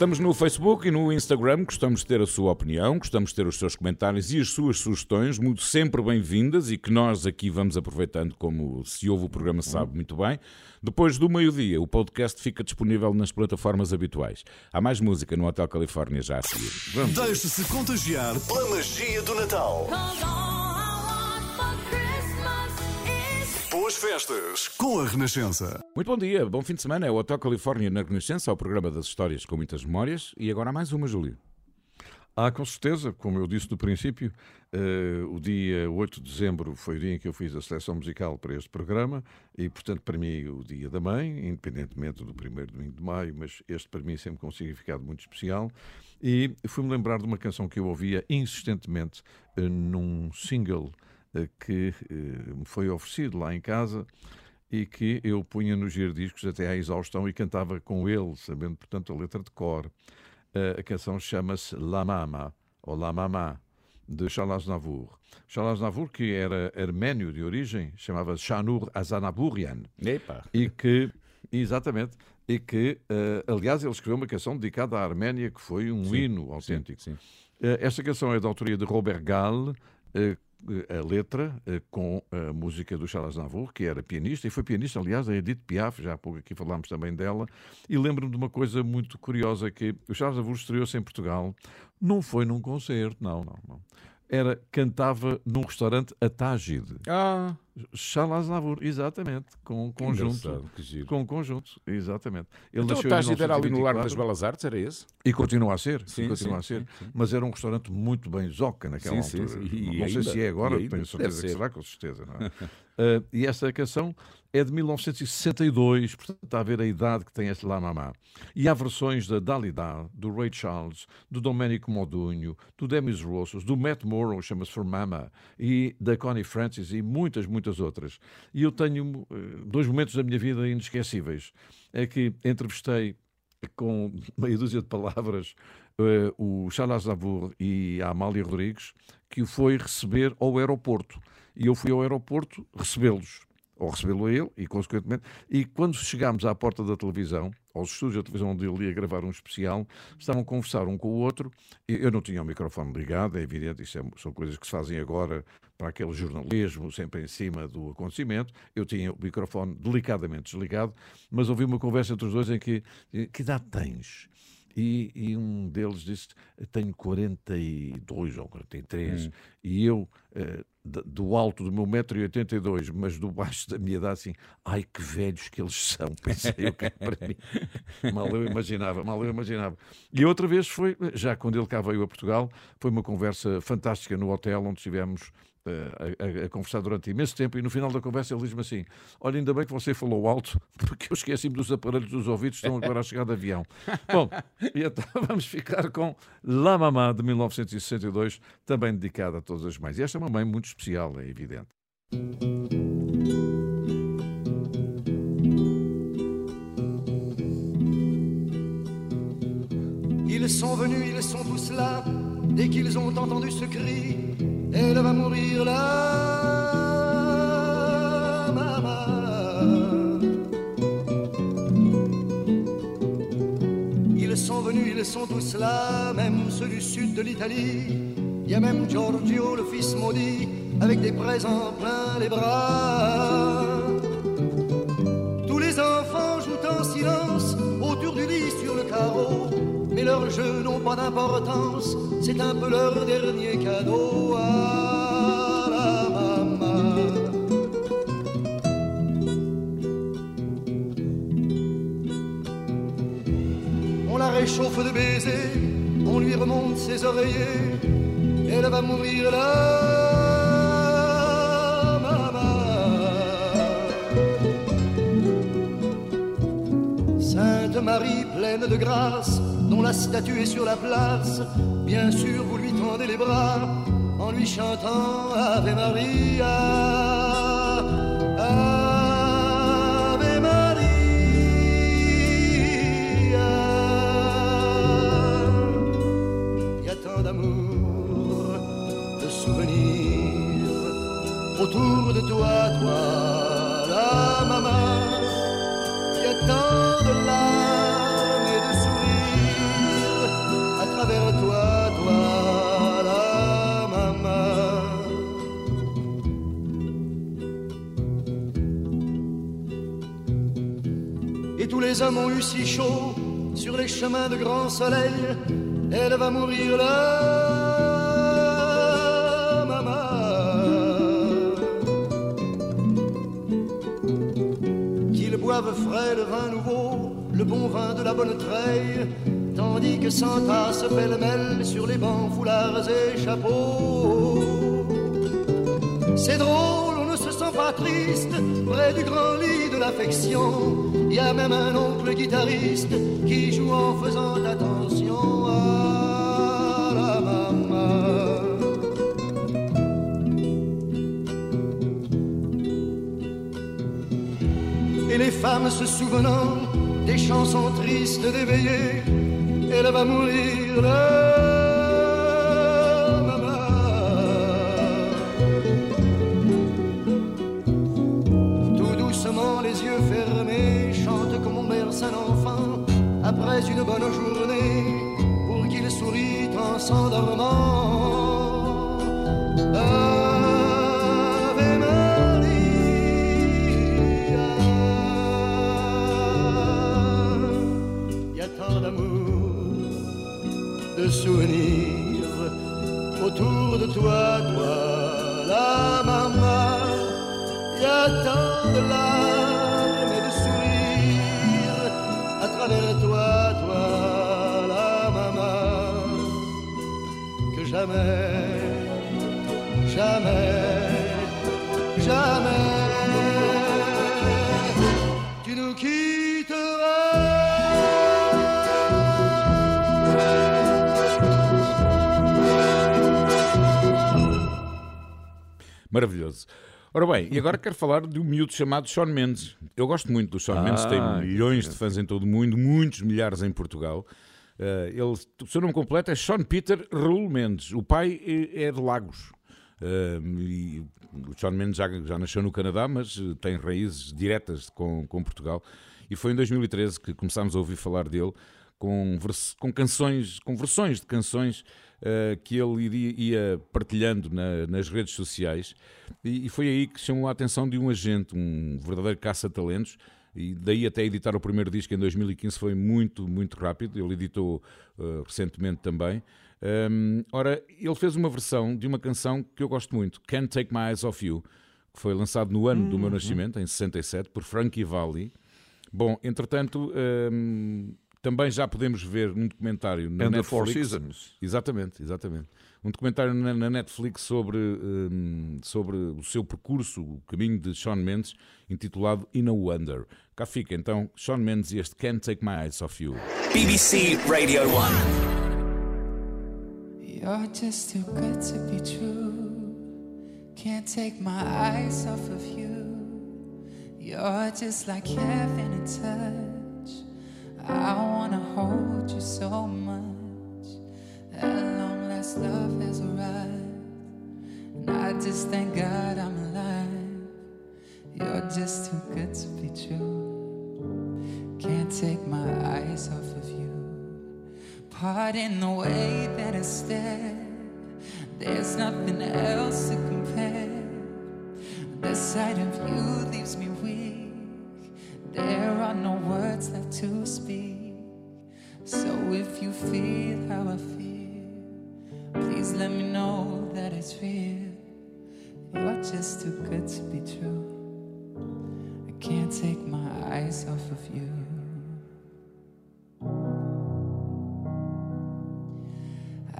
S2: Estamos no Facebook e no Instagram, gostamos de ter a sua opinião, gostamos de ter os seus comentários e as suas sugestões, muito sempre bem-vindas e que nós aqui vamos aproveitando, como se ouve o programa sabe muito bem. Depois do meio-dia, o podcast fica disponível nas plataformas habituais. Há mais música no Hotel Califórnia já a seguir.
S1: Deixe-se contagiar pela magia do Natal. Boas festas com a Renascença.
S2: Muito bom dia, bom fim de semana. É o Hotel Califórnia na Renascença, ao programa das histórias com muitas memórias. E agora há mais uma, Júlio.
S3: Há com certeza, como eu disse no princípio, eh, o dia 8 de dezembro foi o dia em que eu fiz a seleção musical para este programa e, portanto, para mim, o dia da mãe, independentemente do primeiro domingo de maio, mas este para mim sempre com um significado muito especial. E fui-me lembrar de uma canção que eu ouvia insistentemente eh, num single que eh, me foi oferecido lá em casa e que eu punha nos giradiscos até à exaustão e cantava com ele, sabendo, portanto, a letra de cor. Eh, a canção chama-se La Mama, ou La Mama, de Charles Navour. Charles Navour, que era arménio de origem, chamava-se Shanur Azanaburian.
S2: Epa.
S3: E que, exatamente, e que, eh, aliás, ele escreveu uma canção dedicada à Arménia, que foi um
S2: Sim,
S3: hino autêntico.
S2: sim.
S3: Eh, Esta canção é da autoria de Robert Gall, eh, a letra eh, com a música do Charles Navour, que era pianista, e foi pianista, aliás, da Edith Piaf, já há pouco aqui falámos também dela, e lembro-me de uma coisa muito curiosa, que o Charles Navour estreou-se em Portugal, não foi num concerto, não, não, não. Era, cantava num restaurante a Tágide.
S2: Ah,
S3: Charles Navour, exatamente, com um conjunto.
S2: engraçado, que giro.
S3: Com um conjunto, exatamente. Ele
S2: então o
S3: nasceu em
S2: Tágide era ali no Largo das
S3: 1924.
S2: Belas Artes, era esse?
S3: E continua a ser,
S2: Sim,
S3: continua
S2: sim,
S3: a ser.
S2: sim, sim.
S3: Mas era um restaurante muito bem zoca naquela altura.
S2: sim. E
S3: não sei
S2: ainda,
S3: se é agora, tenho certeza que
S2: ser.
S3: será, com certeza. Não é? Ah, e esta canção é de 1962, portanto está a ver a idade que tem este La Mamá. E há versões da Dalida, do Ray Charles, do Domenico Modugno, do Demis Rossos, do Matt Morrow, chama-se For Mama, e da Connie Francis e muitas, muitas outras. E eu tenho eh, dois momentos da minha vida inesquecíveis. É que entrevistei com meia dúzia de palavras eh, o Charles Navour e a Amália Rodrigues, que o foi receber ao aeroporto. E eu fui ao aeroporto recebê-los, ou recebê-lo a ele, e consequentemente. E quando chegámos à porta da televisão, aos estúdios da televisão onde ele ia gravar um especial, estavam a conversar um com o outro. Eu não tinha o microfone ligado, é evidente, isso é- são coisas que se fazem agora para aquele jornalismo, sempre em cima do acontecimento. Eu tinha o microfone delicadamente desligado, mas ouvi uma conversa entre os dois em que. Que idade tens? E, e um deles disse: Tenho 42 ou 43,
S2: Hum.
S3: e eu, eh, do alto do meu 1,82m, mas do baixo da minha idade, assim, ai que velhos que eles são, pensei eu que para mim. Mal eu imaginava, mal eu imaginava. E outra vez foi, já quando ele cá veio a Portugal, foi uma conversa fantástica no hotel onde estivemos. Eh, a, a- a conversar durante imenso tempo e no final da conversa ele diz-me assim olha ainda bem que você falou alto porque eu esqueci-me dos aparelhos dos ouvidos estão agora a chegar de avião bom, e então vamos ficar com La Mamá de 1962 também dedicada a todas as mães e esta é uma mãe muito especial, é evidente
S12: Ils sont venus, ils sont tous là. Dès qu'ils ont entendu ce cri, elle va mourir là. maman. Ils sont venus, ils sont tous là, même ceux du sud de l'Italie. Il y a même Giorgio, le fils maudit, avec des présents plein les bras. Tous les enfants jouent en silence autour du lit sur le carreau. Mais leurs jeux n'ont pas d'importance, c'est un peu leur dernier cadeau à la maman. On la réchauffe de baisers, on lui remonte ses oreillers, elle va mourir là, Marie pleine de grâce, dont la statue est sur la place, bien sûr vous lui tendez les bras en lui chantant Ave Maria. Ave Maria. Il y a tant d'amour, de souvenirs autour de toi, toi, les hommes ont eu si chaud sur les chemins de grand soleil. Elle va mourir là, maman. Qu'ils boivent frais le vin nouveau, le bon vin de la bonne treille, tandis que s'entassent pêle-mêle sur les bancs, foulards et chapeaux. C'est drôle, on ne se sent pas triste près du grand lit de l'affection. Il y a même un oncle guitariste qui joue en faisant attention à la maman. Et les femmes se souvenant des chansons tristes d'éveillé, elle va mourir.
S2: Maravilhoso. Ora bem, e agora quero falar de um miúdo chamado Sean Mendes. Eu gosto muito do Sean
S3: Ah,
S2: Mendes, tem milhões de fãs em todo o mundo, muitos milhares em Portugal. Eh, ele, o seu nome completo é Sean Peter Raul Mendes. O pai é, é de Lagos. Eh, e o Sean Mendes já, já nasceu no Canadá, mas eh, tem raízes diretas com, com Portugal. E foi em 2013 que começámos a ouvir falar dele com, vers- com canções, com versões de canções eh, que ele ia partilhando na- nas redes sociais. E, e foi aí que chamou a atenção de um agente, um verdadeiro caça-talentos. E daí até editar o primeiro disco em 2015 foi muito, muito rápido. Ele editou eh, recentemente também. Hum, ora, ele fez uma versão de uma canção que eu gosto muito, Can't Take My Eyes Off You, que foi lançado no ano do meu nascimento, em 67, por Frankie Valli. Bom, entretanto, hum, também já podemos ver um documentário na
S3: And the
S2: Netflix.
S3: Four Seasons.
S2: Exatamente, exatamente. Um documentário na, na Netflix sobre, hum, sobre o seu percurso, o caminho de Sean Mendes, intitulado In a Wonder. Cá fica então Sean Mendes e este Can't Take My Eyes Off You.
S13: BBC Radio 1.
S14: You're just too good to be true. Can't take my eyes off of you. You're just like heaven in touch. I wanna hold you so much. At long last, love has arrived. And I just thank God I'm alive. You're just too good to be true. Can't take my eyes off of you. Pardon the way that I stare. There's nothing else to compare. The sight of you leaves me weak. There are no words left to speak. So if you feel how I feel, please let me know that it's real. You're just too good to be true. I can't take my eyes off of you.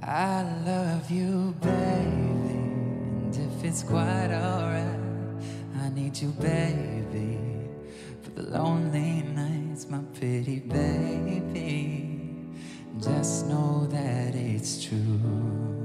S14: I love you, baby. And if it's quite alright, I need you, baby. The lonely nights, my pretty baby. Just know that it's true.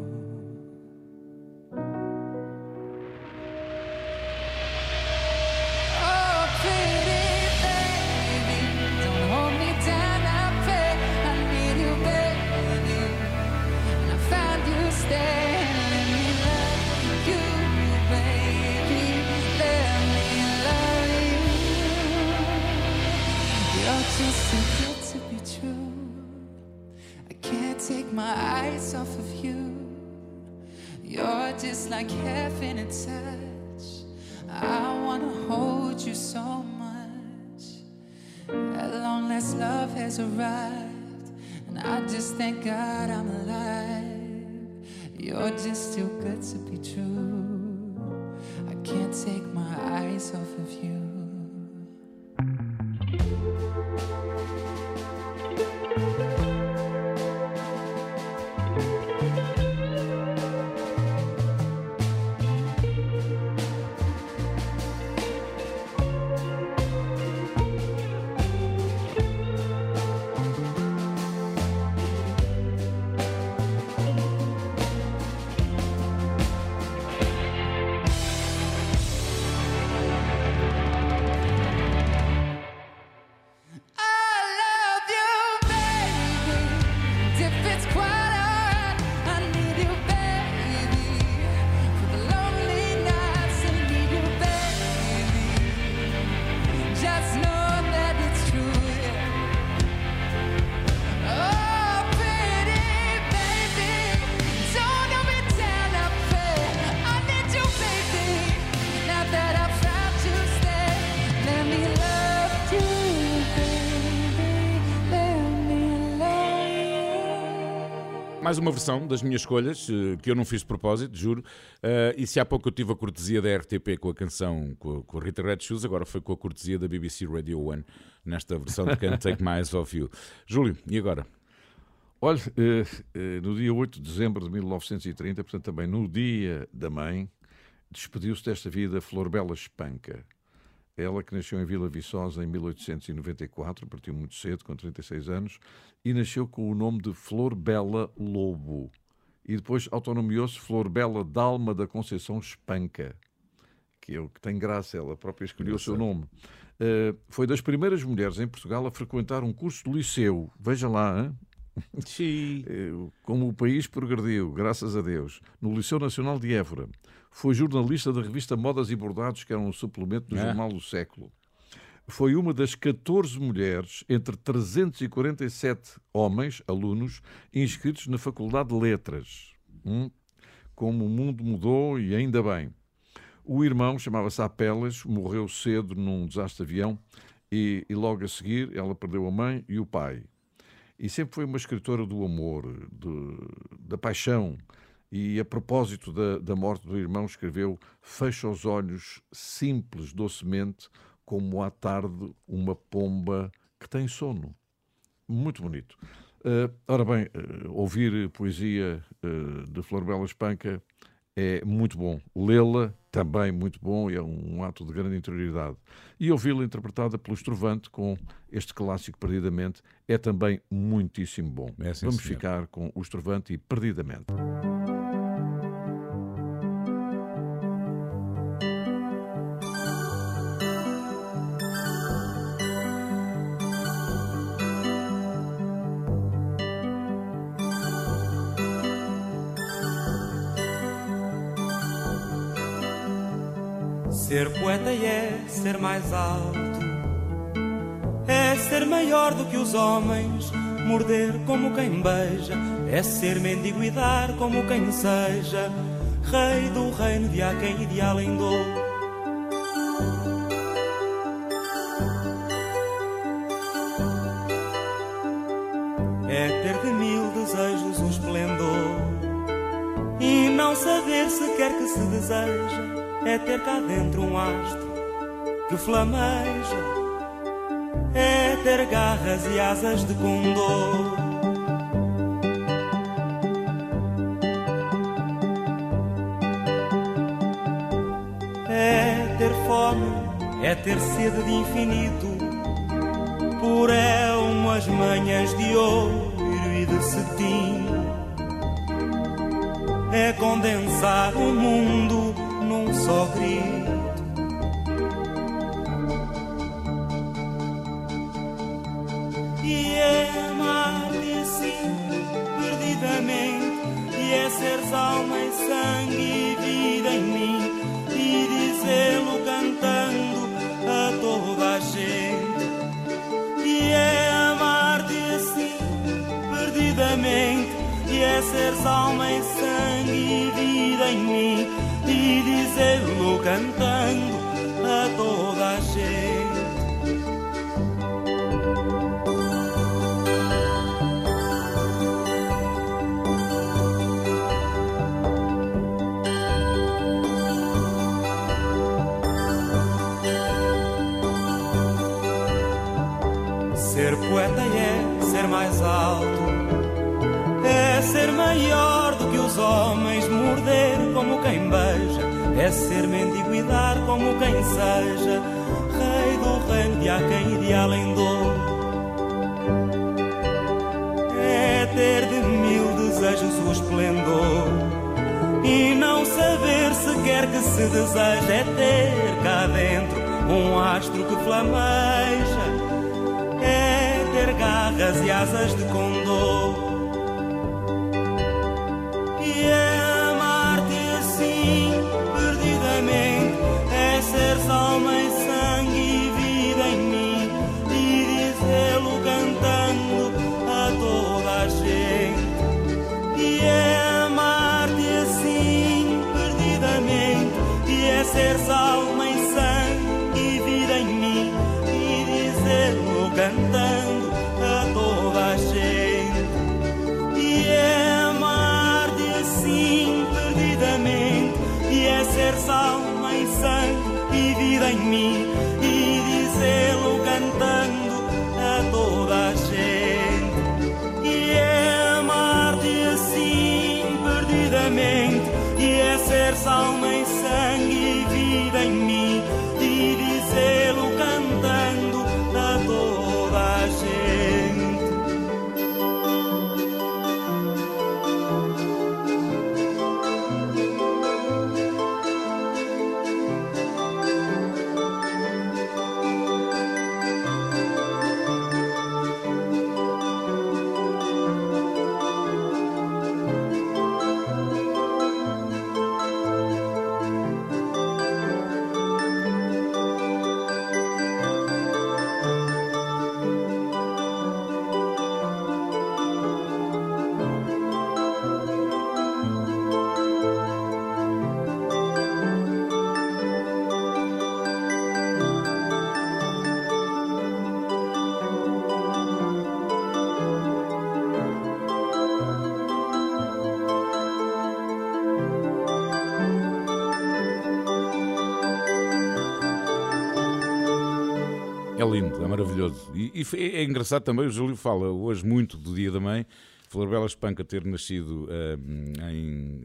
S14: Just like heaven in touch. I wanna hold you so much. At long last, love has arrived, and I just thank God I'm alive. You're just too good to be true. I can't take my eyes off of you.
S2: Uma versão das minhas escolhas, eh, que eu não fiz de propósito, juro. Eh, e se há pouco eu tive a cortesia da RTP com a canção com com a Rita Red Shoes, agora foi com a cortesia da BBC Radio One, nesta versão de Can't Take My Eyes Off You. Júlio, e agora?
S3: Olha, eh, no dia 8 de dezembro de 1930, portanto também no dia da mãe, despediu-se desta vida Flor Bela Espanca. Ela que nasceu em Vila Viçosa em 1894, partiu muito cedo, com 36 anos, e nasceu com o nome de Flor Bela Lobo. E depois autonomiou-se Flor Bela Dalma da Conceição Espanca, que é o que tem graça, ela própria escolheu o seu nome. Eh, foi das primeiras mulheres em Portugal a frequentar um curso de liceu. Veja lá, hein? Eh, como o país progrediu, graças a Deus, no Liceu Nacional de Évora. Foi jornalista da revista Modas e Bordados, que era um suplemento do
S2: Ah.
S3: Jornal do Século. Foi uma das 14 mulheres entre 347 homens, alunos, inscritos na Faculdade de Letras. Hum? Como o mundo mudou e ainda bem. O irmão, chamava-se Apelas, morreu cedo num desastre de avião e, e logo a seguir ela perdeu a mãe e o pai. E sempre foi uma escritora do amor, de- da paixão. E a propósito da, da morte do irmão, escreveu: Fecha os olhos, simples, docemente, como à tarde uma pomba que tem sono. Muito bonito. Eh, ora bem, eh, ouvir poesia eh, de Flor Bela Espanca é muito bom. Lê-la também muito bom e é um ato de grande interioridade. E ouvi-la interpretada pelo Estrovante com este clássico Perdidamente é também muitíssimo bom.
S2: É,
S3: Vamos
S2: senhor.
S3: ficar com o Estrovante e Perdidamente.
S9: Ser mais alto, é ser maior do que os homens, morder como quem beija, é ser mendigo e dar como quem seja, rei do reino de há quem e de além do. É ter de mil desejos o esplendor e não saber sequer que se deseja é ter cá dentro um astro que flameja, é ter garras e asas de condor. É ter fome, é ter sede de infinito, por é umas manhãs de ouro e de cetim. É condensar o mundo
S2: engraçado também, o Júlio fala hoje muito do Dia da Mãe. Flor Bela Espanca ter nascido eh, em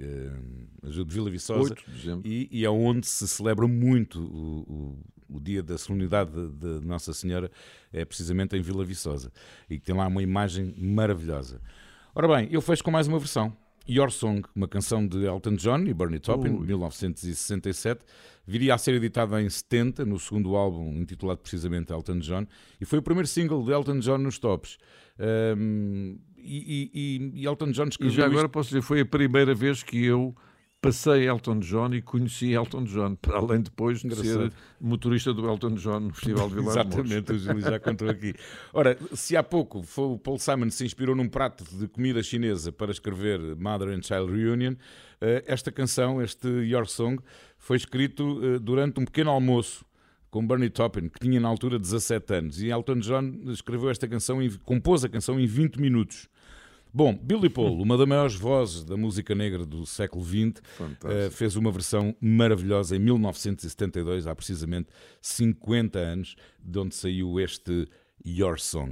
S2: de Vila Viçosa
S3: 8 de dezembro.
S2: e, e é onde se celebra muito o, o, o dia da solenidade de, de Nossa Senhora, é precisamente em Vila Viçosa. E que tem lá uma imagem maravilhosa. Ora bem, eu fecho com mais uma versão. Your Song, uma canção de Elton John e Bernie Taupin, de 1967, viria a ser editada em 70, no segundo álbum, intitulado precisamente Elton John, e foi o primeiro single de Elton John nos tops. Ahm, e, e- e Elton John
S3: E
S2: escreveu
S3: já agora
S2: isto-
S3: posso dizer, foi a primeira vez que eu passei Elton John e conheci Elton John, para além depois de ser motorista do Elton John no Festival de Vilar.
S2: Exatamente, o Júlio já contou aqui. Ora, se há pouco foi o Paul Simon se inspirou num prato de comida chinesa para escrever Mother and Child Reunion, eh, esta canção, este Your Song, foi escrito eh, durante um pequeno almoço com Bernie Taupin, que tinha na altura 17 anos. E Elton John escreveu esta canção, em- compôs a canção em 20 minutos. Bom, Billy Paul, uma das maiores vozes da música negra do século XX, eh, fez uma versão maravilhosa em 1972, há precisamente 50 anos, de onde saiu este Your Song.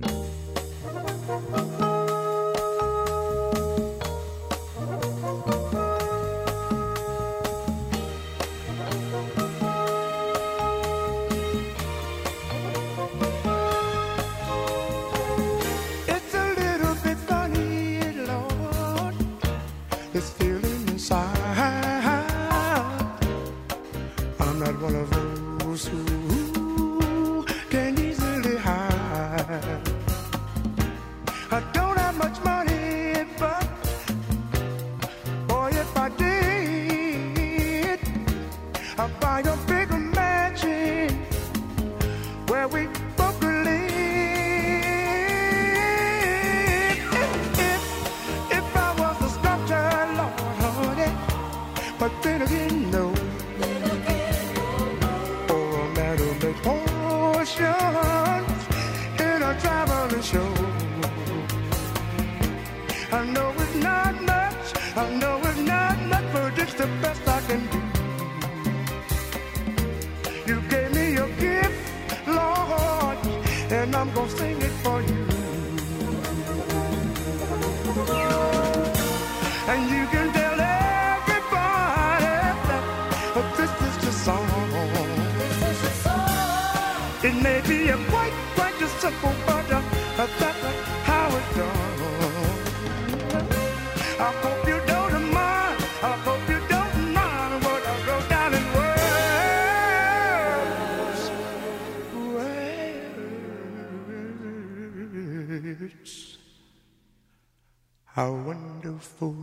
S15: powerful.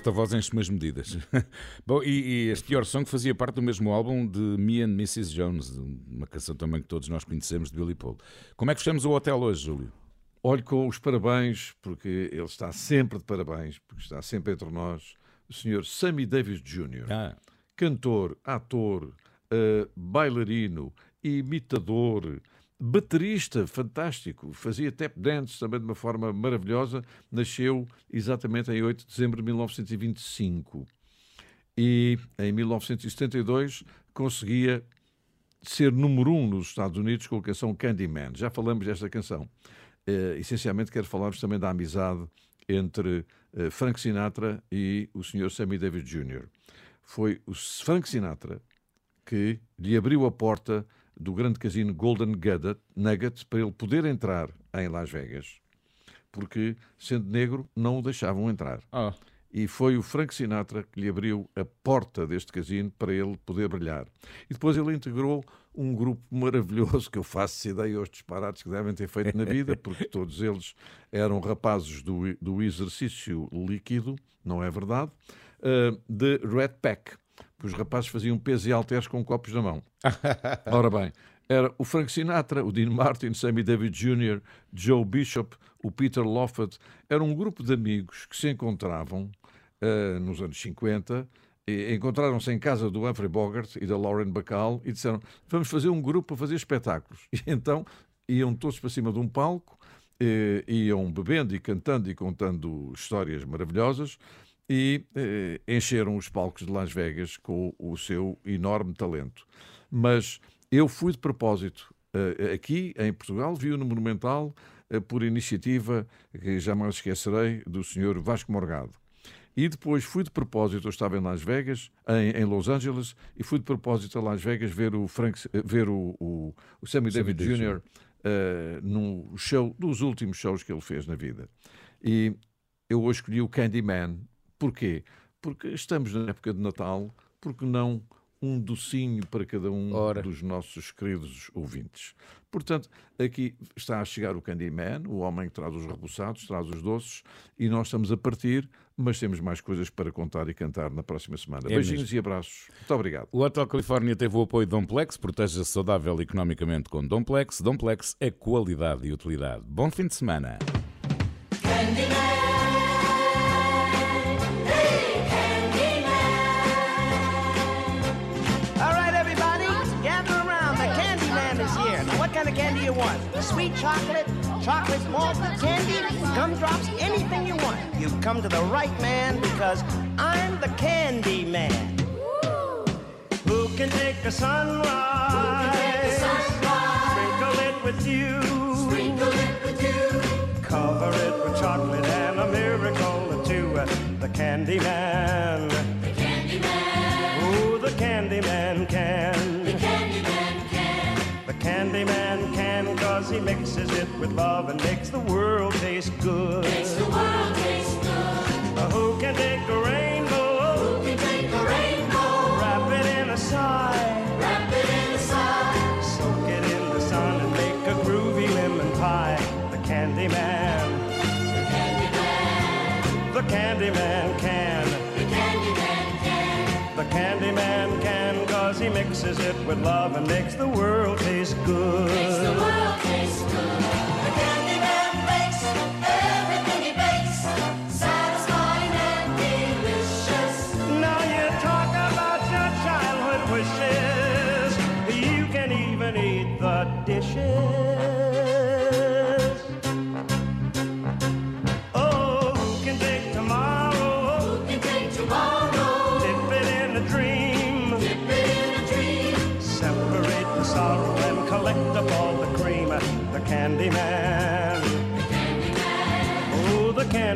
S2: Esta voz enche-me as medidas. Bom, e, e este Your Song fazia parte do mesmo álbum de Me and Mrs. Jones, uma canção também que todos nós conhecemos de Billy Paul. Como é que fechamos o hotel hoje, Júlio?
S3: Olhe com os parabéns, porque ele está sempre de parabéns, porque está sempre entre nós, o Sr. Sammy Davis Jr., cantor, ator, eh, bailarino, imitador, baterista fantástico, fazia tap dance também de uma forma maravilhosa, nasceu exatamente em 8 de dezembro de 1925 e em 1972 conseguia ser número um nos Estados Unidos com a canção Candyman. Já falamos desta canção. Eh, essencialmente quero falar-vos também da amizade entre eh, Frank Sinatra e o Sr. Sammy Davis Jr. Foi o Frank Sinatra que lhe abriu a porta do grande casino Golden Nugget, para ele poder entrar em Las Vegas, porque, sendo negro, não o deixavam entrar. E foi o Frank Sinatra que lhe abriu a porta deste casino para ele poder brilhar. E depois ele integrou um grupo maravilhoso que eu faço ideia aos disparates que devem ter feito na vida, porque todos eles eram rapazes do, do exercício líquido, não é verdade? Uh, de Red Pack. Os rapazes faziam peso e halteres com copos na mão. Ora bem, era o Frank Sinatra, o Dean Martin, Sammy Davis Jr., Joe Bishop, o Peter Loffat. Era um grupo de amigos que se encontravam uh, nos anos 50 encontraram-se em casa do Humphrey Bogart e da Lauren Bacall e disseram vamos fazer um grupo para fazer espetáculos. E então iam todos para cima de um palco, eh, iam bebendo e cantando e contando histórias maravilhosas e eh, encheram os palcos de Las Vegas com o seu enorme talento. Mas eu fui de propósito eh, aqui em Portugal, vi-o no Monumental eh, por iniciativa que jamais esquecerei do Sr. Vasco Morgado. E depois fui de propósito, eu estava em Las Vegas, em, em Los Angeles, e fui de propósito a Las Vegas ver o, Frank, ver o, o, o Sammy,
S2: Sammy
S3: Davis Jr. Uh, num show, dos últimos shows que ele fez na vida. E eu hoje escolhi o Candyman. Porquê? Porque estamos na época de Natal, porque não um docinho para cada um dos nossos queridos ouvintes. Portanto, aqui está a chegar o Candyman, o homem que traz os rebuçados, traz os doces, e nós estamos a partir, mas temos mais coisas para contar e cantar na próxima semana.
S2: É
S3: Beijinhos
S2: mesmo.
S3: e abraços. Muito obrigado.
S2: O Hotel Califórnia teve o apoio de Domplex, proteja-se saudável economicamente com Domplex. Domplex é qualidade e utilidade. Bom fim de semana.
S16: All Sweet chocolate, chocolate malt candy, gumdrops, anything you want. You've come to the right man because I'm the candy man.
S17: Who can take a sunrise? Sprinkle it with you. Sprinkle it with you. Cover it with chocolate and a miracle or two. The candy man. The candy man. Ooh, the candy man can. He mixes it with love and makes the world taste good. Makes the world taste good. Who can take a rainbow? Who can take a rainbow? Wrap it in a sigh. Wrap it in a sigh. Soak it in the sun and make a groovy lemon pie. The candy man. The candy man. The candy man can. The candy man can. The candy man can cause he mixes it with love and makes the world taste good. Makes the world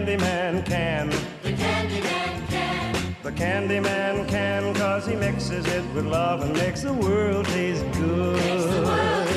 S17: Oh, the candy man can. The candy man can. The candy man can cause he mixes it with love and makes the world taste good. Makes the world